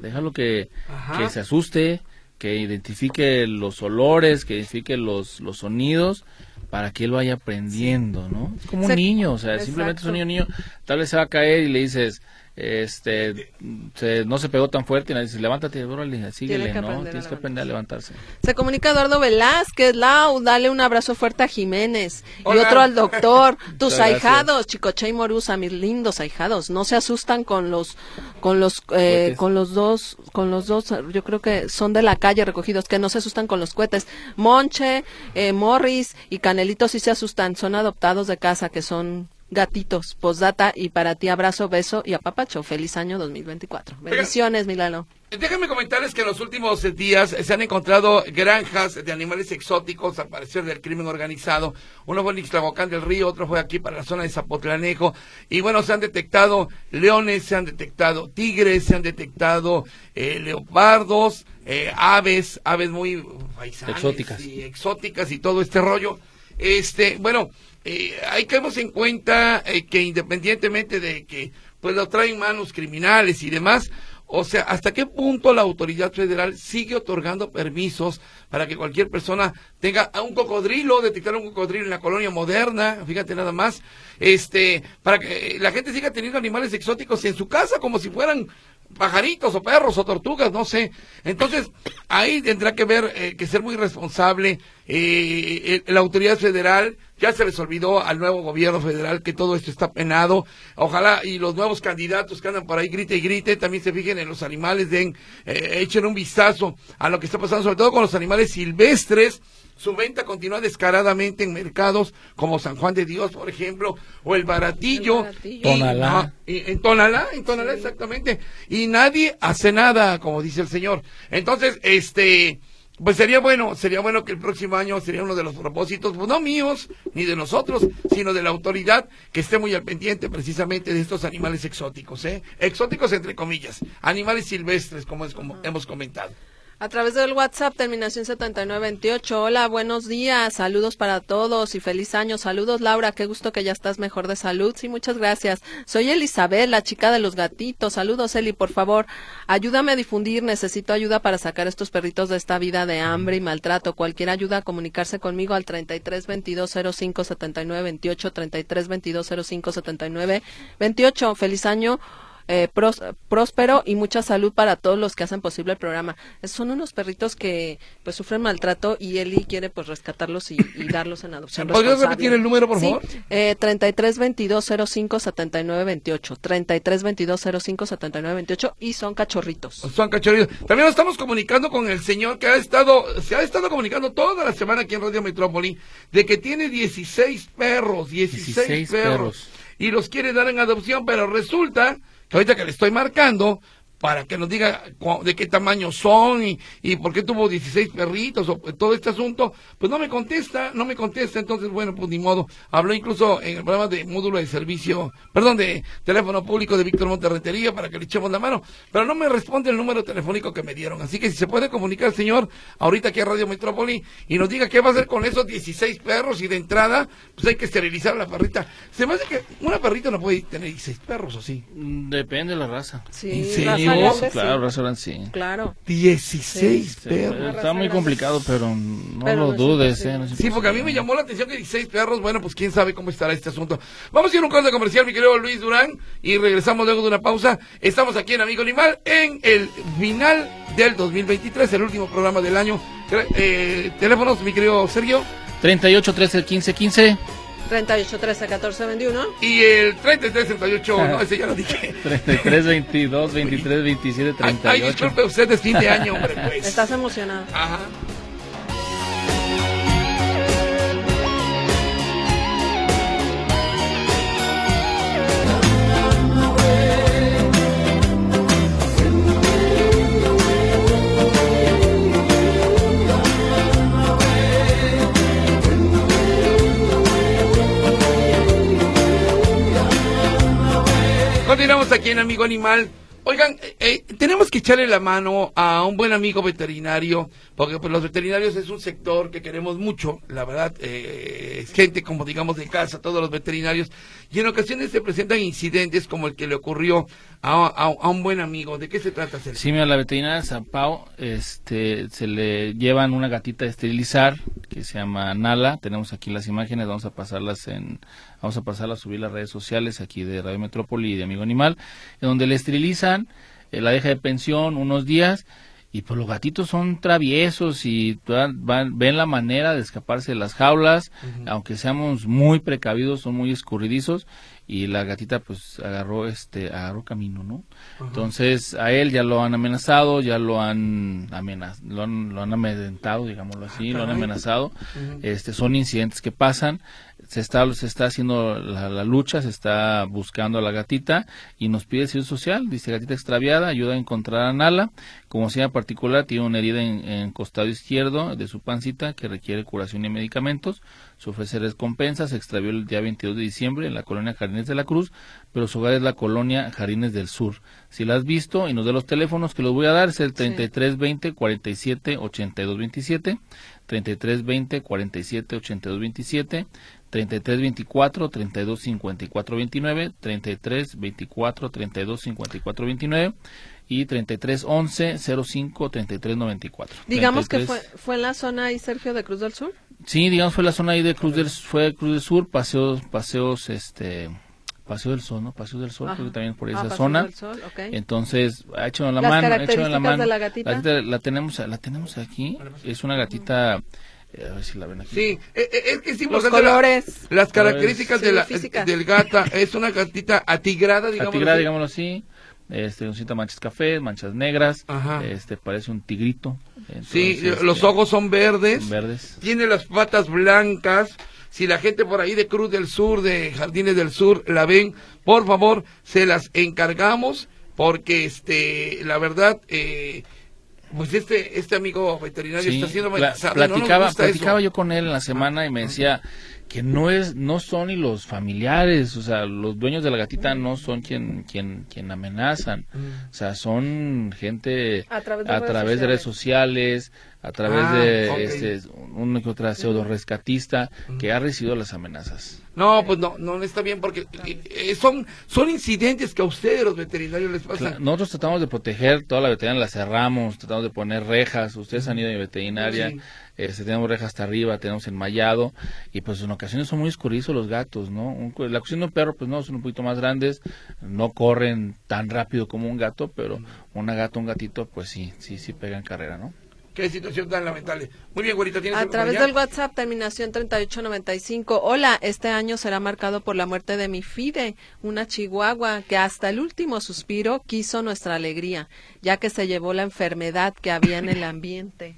déjalo que, que se asuste, que identifique los olores, que identifique los, los sonidos para que él vaya aprendiendo, ¿no? Es como un niño, o sea, simplemente es un niño, niño, tal vez se va a caer y le dices, este se, no se pegó tan fuerte y le dice levántate órale síguele no tienes que aprender a levantarse. Se comunica Eduardo Velázquez Lau dale un abrazo fuerte a Jiménez. Y otro al doctor tus ahijados Chicoche y Morusa mis lindos ahijados. No se asustan con los con los eh, con los dos con los dos yo creo que son de la calle recogidos que no se asustan con los cohetes. Monche eh, Morris y Canelito sí se asustan son adoptados de casa que son gatitos. Postdata y para ti abrazo, beso y apapacho. Feliz año 2024. Bendiciones, Milano. Déjenme comentarles que en los últimos días se han encontrado granjas de animales exóticos al parecer del crimen organizado. Uno fue en Ixtlahuacán del Río, otro fue aquí para la zona de Zapotlanejo. Y bueno, se han detectado leones, se han detectado tigres, se han detectado eh, leopardos, eh, aves, aves muy paisanas Exóticas. y exóticas y todo este rollo. Este, bueno, eh, hay que en cuenta eh, que independientemente de que pues lo traen manos criminales y demás, o sea, ¿hasta qué punto la autoridad federal sigue otorgando permisos para que cualquier persona tenga a un cocodrilo, detectar un cocodrilo en la colonia moderna, fíjate nada más, este, para que la gente siga teniendo animales exóticos en su casa como si fueran pajaritos o perros o tortugas, no sé. Entonces, ahí tendrá que ver, eh, que ser muy responsable eh, la autoridad federal. Ya se les olvidó al nuevo gobierno federal que todo esto está penado. Ojalá y los nuevos candidatos que andan por ahí grite y grite también se fijen en los animales, den, eh, echen un vistazo a lo que está pasando, sobre todo con los animales silvestres su venta continúa descaradamente en mercados como San Juan de Dios, por ejemplo, o el Baratillo. Tonalá. en Tonalá, en Tonalá, exactamente. Y nadie hace nada, como dice el Señor. Entonces, este, pues sería bueno, sería bueno que el próximo año sería uno de los propósitos, pues no míos, ni de nosotros, sino de la autoridad que esté muy al pendiente precisamente de estos animales exóticos, ¿eh? Exóticos entre comillas, animales silvestres, como, es, como hemos comentado. A través del WhatsApp, terminación 7928. Hola, buenos días, saludos para todos y feliz año. Saludos, Laura, qué gusto que ya estás mejor de salud. Sí, muchas gracias. Soy Elizabeth, la chica de los gatitos. Saludos, Eli, por favor. Ayúdame a difundir, necesito ayuda para sacar estos perritos de esta vida de hambre y maltrato. Cualquier ayuda a comunicarse conmigo al 33 22 05 79 28, 33 22 05 79 28. Feliz año eh, próspero y mucha salud para todos los que hacen posible el programa. Son unos perritos que pues sufren maltrato y Eli quiere pues rescatarlos y, darlos en adopción. ¿Podrías repetir el número, por sí, favor? Eh, 33 22 05 79 28. 33 22 05 79 28 y son cachorritos. Son cachorritos. También nos estamos comunicando con el señor que ha estado, se ha estado comunicando toda la semana aquí en Radio Metrópoli de que tiene 16 perros, 16, perros, y los quiere dar en adopción, pero resulta ahorita que le estoy marcando, para que nos diga de qué tamaño son y, y por qué tuvo 16 perritos o todo este asunto, pues no me contesta, no me contesta, entonces bueno, pues ni modo. Habló incluso en el programa de módulo de servicio, perdón, de teléfono público de Víctor Monterretería para que le echemos la mano, pero no me responde el número telefónico que me dieron. Así que si se puede comunicar el señor ahorita aquí a Radio Metrópoli y nos diga qué va a hacer con esos 16 perros y de entrada, pues hay que esterilizar la perrita. Se me hace que una perrita no puede tener 16 perros, ¿o sí? Mm, depende de la raza. Sí, claro, restaurante sí. Claro. 16 perros. Está muy complicado, pero no lo dudes. Eh, sí, porque a mí me llamó la atención que 16 perros, bueno, pues quién sabe cómo estará este asunto. Vamos a ir a un corte comercial, mi querido Luis Durán, y regresamos luego de una pausa. Estamos aquí en Amigo Animal en el final del 2023, el último programa del año. Eh, teléfonos, mi querido Sergio. 38 13 15 15. 38, 13, 14, 21. Y el 33, 38, no, ese ya lo dije. 33, 22, 23, 27, 38. Ay, disculpe usted, es fin de año, hombre, pues. Estás emocionado. Ajá. Aquí Amigo Animal. Oigan, eh, eh, tenemos que echarle la mano a un buen amigo veterinario, porque pues, los veterinarios es un sector que queremos mucho, la verdad, eh, es gente como digamos de casa, todos los veterinarios, y en ocasiones se presentan incidentes como el que le ocurrió a, un buen amigo. ¿De qué se trata? Sergio? Sí, mira, la veterinaria de San Pau, este, se le llevan una gatita a esterilizar que se llama Nala. Tenemos aquí las imágenes, vamos a pasarlas en, vamos a pasarlas a subir las redes sociales aquí de Radio Metrópoli y de Amigo Animal, en donde le esterilizan, eh, la deja de pensión unos días y pues los gatitos son traviesos y van, ven la manera de escaparse de las jaulas, aunque seamos muy precavidos, son muy escurridizos y la gatita pues agarró este agarró camino no entonces a él ya lo han amenazado ya lo han amenaz lo han, lo han amedrentado digámoslo así lo han amenazado. Este son incidentes que pasan se está se está haciendo la, la lucha se está buscando a la gatita y nos pide servicio social. Dice gatita extraviada ayuda a encontrar a Nala. Como sea particular tiene una herida en, en costado izquierdo de su pancita que requiere curación y medicamentos. Se ofrece recompensa, se extravió el día 22 de diciembre en la colonia Jardines de la Cruz, pero su hogar es la colonia Jardines del Sur. Si la has visto y nos dé los teléfonos que los voy a dar, es el 3320 47 82 27, 3320 47 82 27, 33 24 32 54 29, 33 24 32 54 29 y 33 11 05 33 94. Digamos que fue, fue en la zona ahí, Sergio, de Cruz del Sur. Sí, digamos fue la zona ahí de Cruz del fue Cruz del Sur, paseos paseos este Paseo del Sol, ¿no? Paseo del Sol, Ajá. creo que también por Ah, esa Paseo zona. del Sol, ok. Entonces, ha hecho la mano, ha hecho la mano. de la gatita. la tenemos la tenemos aquí, es una gatita eh, a ver si la ven aquí. Sí, eh, eh, es que es Los importante la- colores. las características Sí, de la, física. del gata. Es una gatita atigrada, digamos. Atigrada, digámoslo así. Este, necesita manchas café, manchas negras. Ajá. Este, parece un tigrito. Sí, Entonces, los este, ojos son verdes. verdes. Tiene las patas blancas. Si la gente por ahí de Cruz del Sur, de Jardines del Sur, la ven, por favor, se las encargamos, porque este, la verdad, eh, pues este, este amigo veterinario Sí, está siendo no nos platicaba, platicaba yo con él en la semana y me decía que no es, no son ni los familiares, o sea, los dueños de la gatita no son quien, quien, quien amenazan, o sea, son gente A través de a redes través de redes sociales, a través Ah, de este, una que otra pseudo rescatista que ha recibido las amenazas. No, pues no, no está bien porque eh, eh, son, son incidentes que a ustedes los veterinarios les pasan. Nosotros tratamos de proteger toda la veterinaria, la cerramos, tratamos de poner rejas, ustedes han ido a mi veterinaria, Sí. Este, tenemos rejas hasta arriba, tenemos enmallado, y pues en ocasiones son muy escurridizos los gatos, ¿no? Un la cuestión de un perro, pues no, son un poquito más grandes, no corren tan rápido como un gato, pero una gata, un gatito, pues sí, sí, sí pegan carrera, ¿no? Qué situación tan lamentable. Muy bien, güerita, ¿tienes A través del WhatsApp, terminación 3895. Hola, este año será marcado por la muerte de mi Fide, una chihuahua que hasta el último suspiro quiso nuestra alegría, ya que se llevó la enfermedad que había en el ambiente.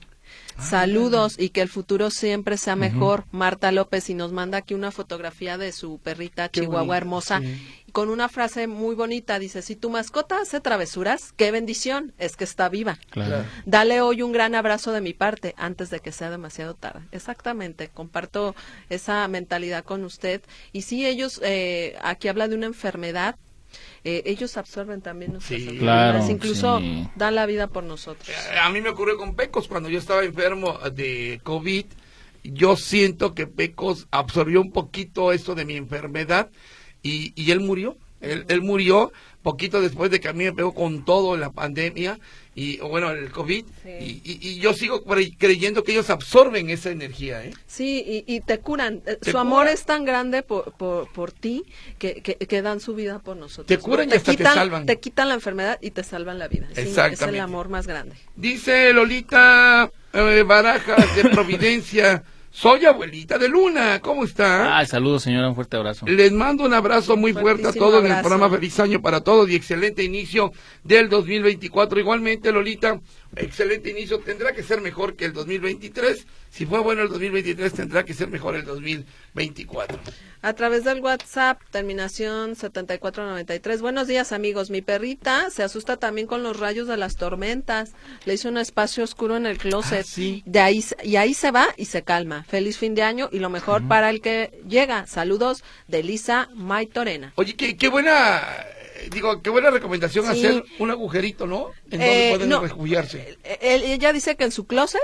Saludos y que el futuro siempre sea mejor. Marta López y nos manda aquí una fotografía de su perrita Qué chihuahua hermosa sí. con una frase muy bonita. Dice, si tu mascota hace travesuras, qué bendición, es que está viva. Claro. Dale hoy un gran abrazo de mi parte antes de que sea demasiado tarde. Exactamente, comparto esa mentalidad con usted. Y sí, ellos, eh, aquí habla de una enfermedad, eh, ellos absorben también nuestras Sí. enfermedades, Claro, incluso sí. dan la vida por nosotros. Eh, A mí me ocurrió con Pecos cuando yo estaba enfermo de COVID. Yo siento que Pecos absorbió un poquito esto de mi enfermedad y, y él murió. Él, él murió poquito después de que a mí me pegó con todo la pandemia y bueno el COVID Sí. y, y- y yo sigo cre- creyendo que ellos absorben esa energía. ¿eh? Sí, y, y te curan. Te Su amor es tan grande por, por, por ti que, que, que dan su vida por nosotros. Te curan y hasta te quitan, salvan. Te quitan la enfermedad y te salvan la vida. Sí, es Exactamente. el amor más grande. Dice Lolita eh, Barajas de Providencia, soy abuelita de Luna, ¿cómo está? Ay, saludos señora, un fuerte abrazo. Les mando un abrazo muy fuerte a todos en el programa. Feliz año para todos y excelente inicio del 2024. Igualmente, Lolita, excelente inicio. Tendrá que ser mejor que el 2023. Si fue bueno el 2023, tendrá que ser mejor el 2024. A través del WhatsApp, terminación 7493. Buenos días, amigos. Mi perrita se asusta también con los rayos de las tormentas. Le hice un espacio oscuro en el closet. Ah, sí. De ahí, se- y ahí se va y se calma. Feliz fin de año y lo mejor para el que llega. Saludos de Lisa Maitorena. Oye, qué, qué buena, digo, qué buena recomendación Sí. hacer un agujerito, ¿no? En donde Eh, pueden no. refugiarse. Eh, él- ella dice que en su closet,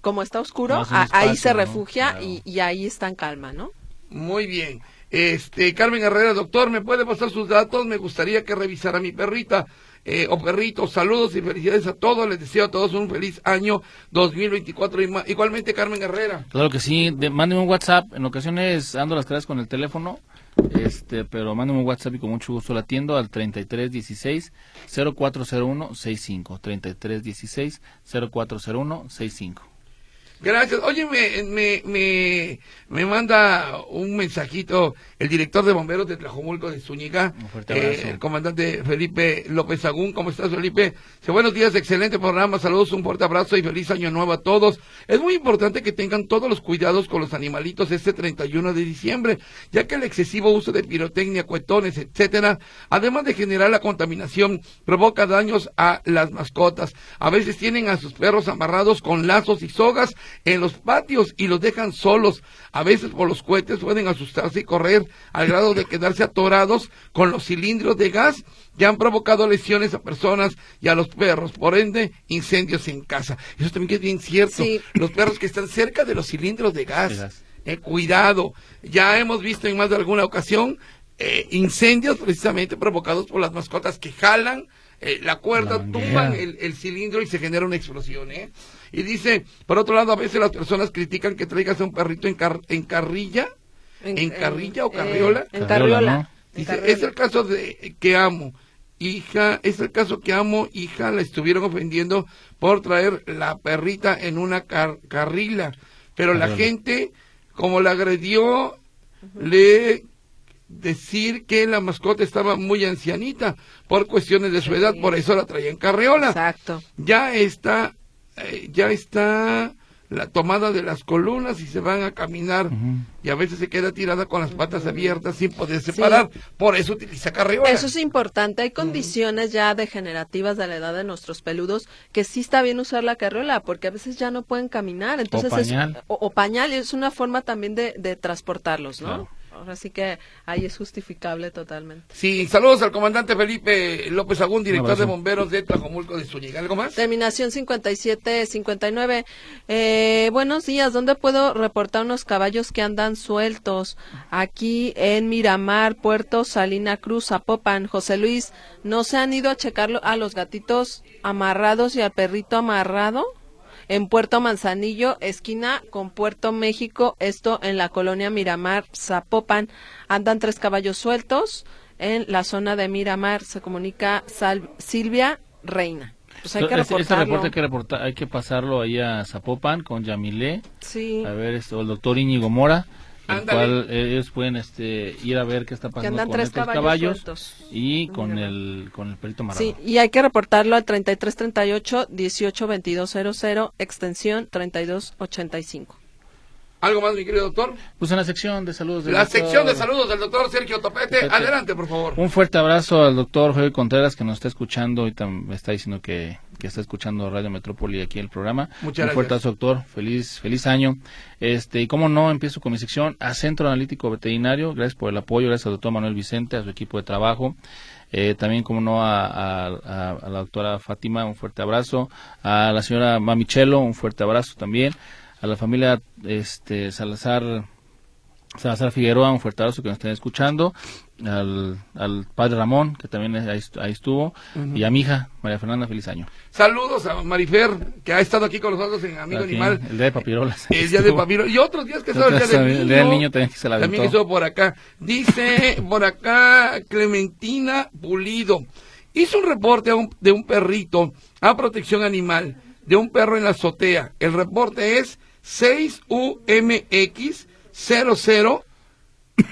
como está oscuro, No, es ahí se ¿no? refugia Claro. y, y ahí está en calma, ¿no? Muy bien. Este, Carmen Herrera, doctor, ¿me puede pasar sus datos? Me gustaría que revisara a mi perrita eh, o perrito. Saludos y felicidades a todos. Les deseo a todos un feliz año 2024. Y ma- Igualmente, Carmen Herrera. Claro que sí, de, mándeme un WhatsApp, en ocasiones ando las caras con el teléfono, este, pero mándeme un WhatsApp y con mucho gusto la atiendo al 3316 0401 65, 3316 0401 65. Gracias. Oye, me, me, me, me manda un mensajito el director de bomberos de Tlajomulco de Zúñiga, eh, el comandante Felipe López Agún. ¿Cómo estás, Felipe? Buenos días, excelente programa. Saludos, un fuerte abrazo y feliz año nuevo a todos. Es muy importante que tengan todos los cuidados con los animalitos este 31 de diciembre, ya que el excesivo uso de pirotecnia, cuetones, etcétera, además de generar la contaminación, provoca daños a las mascotas. A veces tienen a sus perros amarrados con lazos y sogas en los patios y los dejan solos. A veces por los cohetes pueden asustarse y correr al grado de quedarse atorados con los cilindros de gas que han provocado lesiones a personas y a los perros, por ende, incendios en casa. Eso también es bien cierto. Sí. Los perros que están cerca de los cilindros de gas. De gas. Eh, cuidado. Ya hemos visto en más de alguna ocasión eh, incendios precisamente provocados por las mascotas que jalan eh, la cuerda, La tumban el, el cilindro y se genera una explosión. ¿eh? Y dice, por otro lado, a veces las personas critican que traigas a un perrito en, car- en carrilla. ¿En carrilla o carriola? eh, en Carriola, Dice, carriola. es el caso de que amo. Hija, es el caso que amo, hija, la estuvieron ofendiendo por traer la perrita en una car- carrila. Pero la gente, como la agredió, le decir que la mascota estaba muy ancianita por cuestiones de su edad, por eso la traía en carriola. Exacto. Ya está, eh, ya está la tomada de las columnas y se van a caminar y a veces se queda tirada con las patas abiertas sin poderse parar. Por eso utiliza carriola. Eso es importante. Hay condiciones ya degenerativas de la edad de nuestros peludos que sí está bien usar la carriola porque a veces ya no pueden caminar. Entonces es- pañal. o, o pañal es una forma también de, de transportarlos, ¿no? Claro. Ahora sí que ahí es justificable totalmente. Sí, saludos al comandante Felipe López Agún, director de bomberos de Tlajomulco de Zúñiga. ¿Algo más? Terminación 5759. Eh, buenos días. ¿Dónde puedo reportar unos caballos que andan sueltos? Aquí en Miramar, Puerto Salina Cruz, Zapopan. José Luis, ¿no se han ido a checarlo a los gatitos amarrados y al perrito amarrado? En Puerto Manzanillo, esquina con Puerto México, esto en la colonia Miramar, Zapopan. Andan tres caballos sueltos. En la zona de Miramar se comunica Sal- Silvia Reina. Pues hay que Este- este reporte hay que, reportar, hay que pasarlo ahí a Zapopan con Yamilé, Sí, a ver, esto, el doctor Íñigo Mora, el cual ellos pueden este, ir a ver qué está pasando con tres estos caballos, caballos, y con el, con el perito amarrado. Sí, y hay que reportarlo al 3338 182200 extensión 3285. ¿Algo más, mi querido doctor? Pues en la sección de saludos del La doctor- sección de saludos del doctor Sergio Topete. Topete. Adelante, por favor. Un fuerte abrazo al doctor Joel Contreras que nos está escuchando y me está diciendo que, que está escuchando Radio Metrópoli aquí el programa. Muchas Un fuerte gracias. abrazo, doctor. Feliz, feliz año. Este, y como no, empiezo con mi sección a Centro Analítico Veterinario. Gracias por el apoyo. Gracias al doctor Manuel Vicente, a su equipo de trabajo. Eh, también, como no, a, a- a- a la doctora Fátima, un fuerte abrazo. A la señora Mamichelo, un fuerte abrazo también. A la familia este, Salazar Salazar Figueroa, un fuerte abrazo que nos estén escuchando, al, al padre Ramón, que también ahí, est- ahí estuvo, y a mi hija, María Fernanda, feliz año. Saludos a Marifer, que ha estado aquí con nosotros en Amigo Aquí, Animal. El día de papirolas. El día de Papiro. Y otros días que estaba el día del niño. El día del niño también que se la aventó. También estuvo por acá. Dice por acá Clementina Pulido. Hizo un reporte a un- de un perrito a protección animal, de un perro en la azotea. El reporte es 6UMX00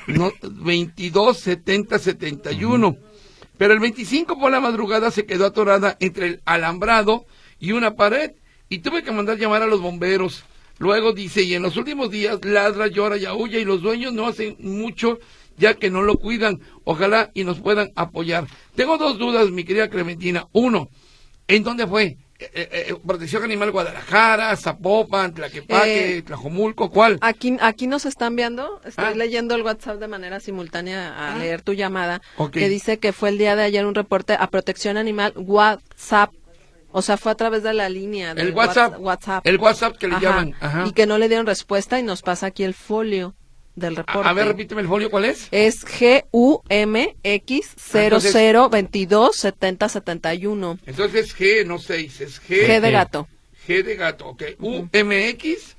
no, 22 70 71. Pero el 25 por la madrugada se quedó atorada entre el alambrado y una pared y tuve que mandar llamar a los bomberos. Luego dice, y en los últimos días ladra, llora y aúlla y los dueños no hacen mucho ya que no lo cuidan. Ojalá y nos puedan apoyar. Tengo dos dudas, mi querida Clementina. Uno, ¿en dónde fue? Eh, eh, eh, Protección Animal Guadalajara, Zapopan, Tlaquepaque, Eh, Tlajomulco, ¿cuál? Aquí, aquí nos están viendo, estoy Ah. leyendo el WhatsApp de manera simultánea a Ah. leer tu llamada, que dice que fue el día de ayer un reporte a protección animal WhatsApp. O sea, fue a través de la línea. del El WhatsApp. Whats- WhatsApp. El WhatsApp que le Ajá. llaman. Ajá. Y que no le dieron respuesta y nos pasa aquí el folio del reporte. A, ver, repíteme el folio, ¿cuál es? Es GUMX 0022 70 71. Entonces es G, no 6, es G. G de gato. G de gato, ok. UMX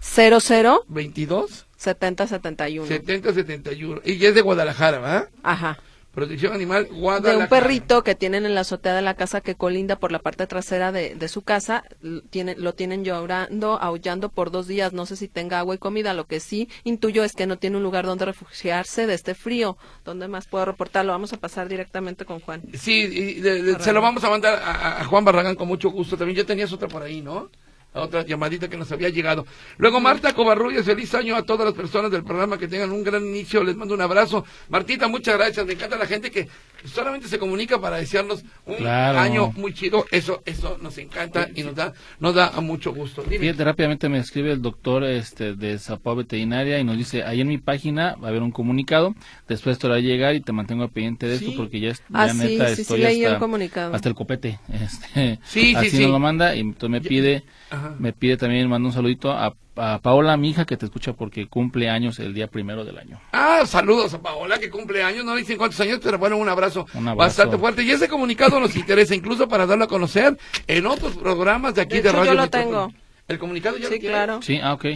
00 22 70 71. 70 71. Y es de Guadalajara, ¿verdad? Ajá. Protección Animal de Guadalajara. un perrito que tienen en la azotea de la casa que colinda por la parte trasera de, de su casa. Tiene, lo tienen llorando, aullando por dos días. No sé si tenga agua y comida. Lo que sí intuyo es que no tiene un lugar donde refugiarse de este frío. ¿Dónde más puedo reportarlo? Vamos a pasar directamente con Juan. Sí, y de- de- se lo vamos a mandar a, a Juan Barragán con mucho gusto. También ya tenías otra por ahí, ¿no? La Otra llamadita que nos había llegado. Luego, Marta Covarrubias, feliz año a todas las personas del programa que tengan un gran inicio. Les mando un abrazo. Martita, muchas gracias. Me encanta la gente que solamente se comunica para desearnos un Claro. año muy chido. Eso, eso nos encanta y nos da, nos da a mucho gusto. Dime. Fíjate, rápidamente me escribe el doctor este, de Zapao Veterinaria y nos dice, ahí en mi página va a haber un comunicado, después te va a llegar y te mantengo al pendiente de Sí. esto porque ya, es- Ah, ya sí, neta sí, sí, estoy leí el hasta, comunicado. hasta el copete. Este, Sí, sí, así sí. nos lo manda y entonces me Ya- pide, Ajá. me pide también, manda un saludito a, a Paola, mi hija, que te escucha porque cumple años el día primero del año. Ah, saludos a Paola que cumple años, no dicen cuántos años, pero bueno, un abrazo, Un abrazo. bastante fuerte. Y ese comunicado nos interesa incluso para darlo a conocer en otros programas de aquí De de, hecho, Radio yo lo tengo. El comunicado ya Sí, lo claro. Sí, ah, ok.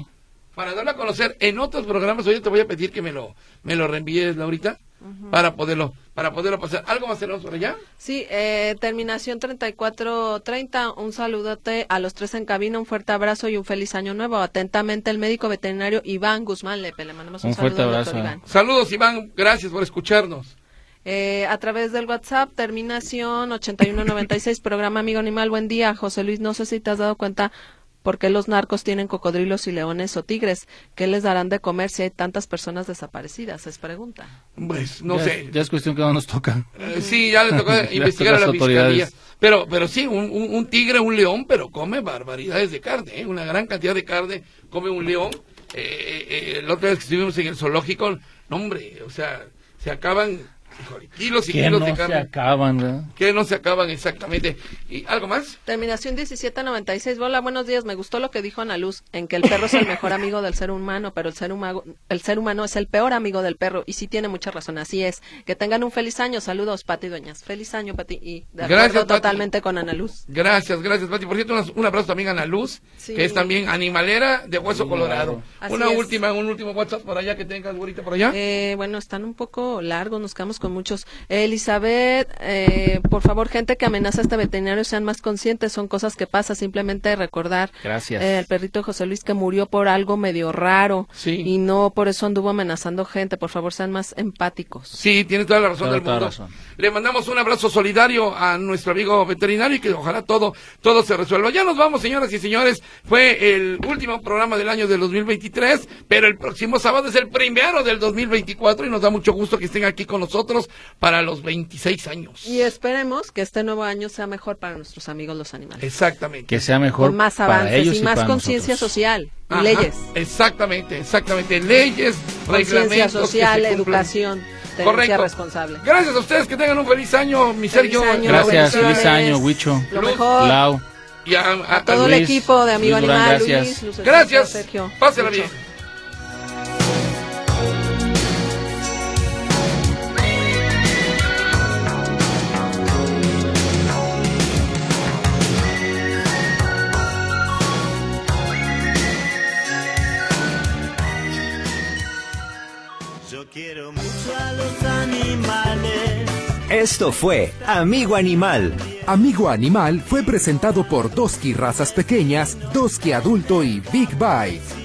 Para darlo a conocer en otros programas, oye, te voy a pedir que me lo, me lo reenvíes, Laurita, para poderlo, para poderlo pasar. ¿Algo más tenemos por allá? Sí, eh, terminación 3430. Un saludote a los tres en cabina, un fuerte abrazo y un feliz año nuevo. Atentamente, el médico veterinario Iván Guzmán Lepe. Le mandamos un, Un fuerte saludo abrazo. Iván. Saludos, Iván, gracias por escucharnos. Eh, a través del WhatsApp, terminación 8196, programa Amigo Animal. Buen día, José Luis. No sé si te has dado cuenta por qué los narcos tienen cocodrilos y leones o tigres. ¿Qué les darán de comer si hay tantas personas desaparecidas? Es pregunta. Pues, no ya, sé. Ya es cuestión que no nos toca. Eh, sí, ya le tocó Ya investigar a la las fiscalía. Pero, pero sí, un, un- un tigre, un león, pero come barbaridades de carne, ¿eh? una gran cantidad de carne come un león. Eh, eh, eh, la otra vez que estuvimos en el zoológico, no hombre, o sea, se acaban híjole, kilos y Que kilos no de se carne. acaban, ¿verdad? que no se acaban exactamente. ¿Y algo más? Terminación 1796. Hola, buenos días. Me gustó lo que dijo Ana Luz, en que el perro es el mejor amigo del ser humano, pero el ser, humano, el ser humano es el peor amigo del perro. Y sí tiene mucha razón, así es. Que tengan un feliz año. Saludos, Pati Dueñas. Feliz año, Pati. Y de acuerdo Gracias, Pati. totalmente con Ana Luz. Gracias, gracias, Pati. Por cierto, un- un abrazo también a Ana Luz, Sí. que es también animalera de Hueso Sí, Colorado. Así Una es. última, un último WhatsApp por allá que tengas, güerita, por allá. Eh, bueno, están un poco largos, nos quedamos con muchos. Elizabeth, eh, por favor, gente que amenaza a este veterinario, sean más conscientes, son cosas que pasan, simplemente recordar Gracias. eh, el perrito de José Luis que murió por algo medio raro Sí. y no por eso anduvo amenazando gente, por favor, sean más empáticos. Sí, tiene toda la razón Toda- del mundo. razón. Le mandamos un abrazo solidario a nuestro amigo veterinario y que ojalá todo, todo se resuelva. Ya nos vamos, señoras y señores. Fue el último programa del año del 2023, pero el próximo sábado es el primero del 2024 y nos da mucho gusto que estén aquí con nosotros para los 26 años. Y esperemos que este nuevo año sea mejor para nuestros amigos los animales. Exactamente. Que sea mejor Con más para avances ellos y más para conciencia nosotros. social y Ajá, leyes. Exactamente, exactamente. Leyes, Conciencia reglamentos. que social, educación, Correcto. responsable. Gracias a ustedes, que tengan un feliz año, mi Feliz Sergio. año, Gracias, feliz año, Huicho. Lo mejor. Lau. Y a, a- A todo el Luis, equipo de Amigo Luis Durán, Animal, gracias. Luis, Lucecito, Gracias. Sergio. Pásela bien. Esto fue Amigo Animal. Amigo Animal fue presentado por Doski Razas Pequeñas, Doski Adulto y Big Bite.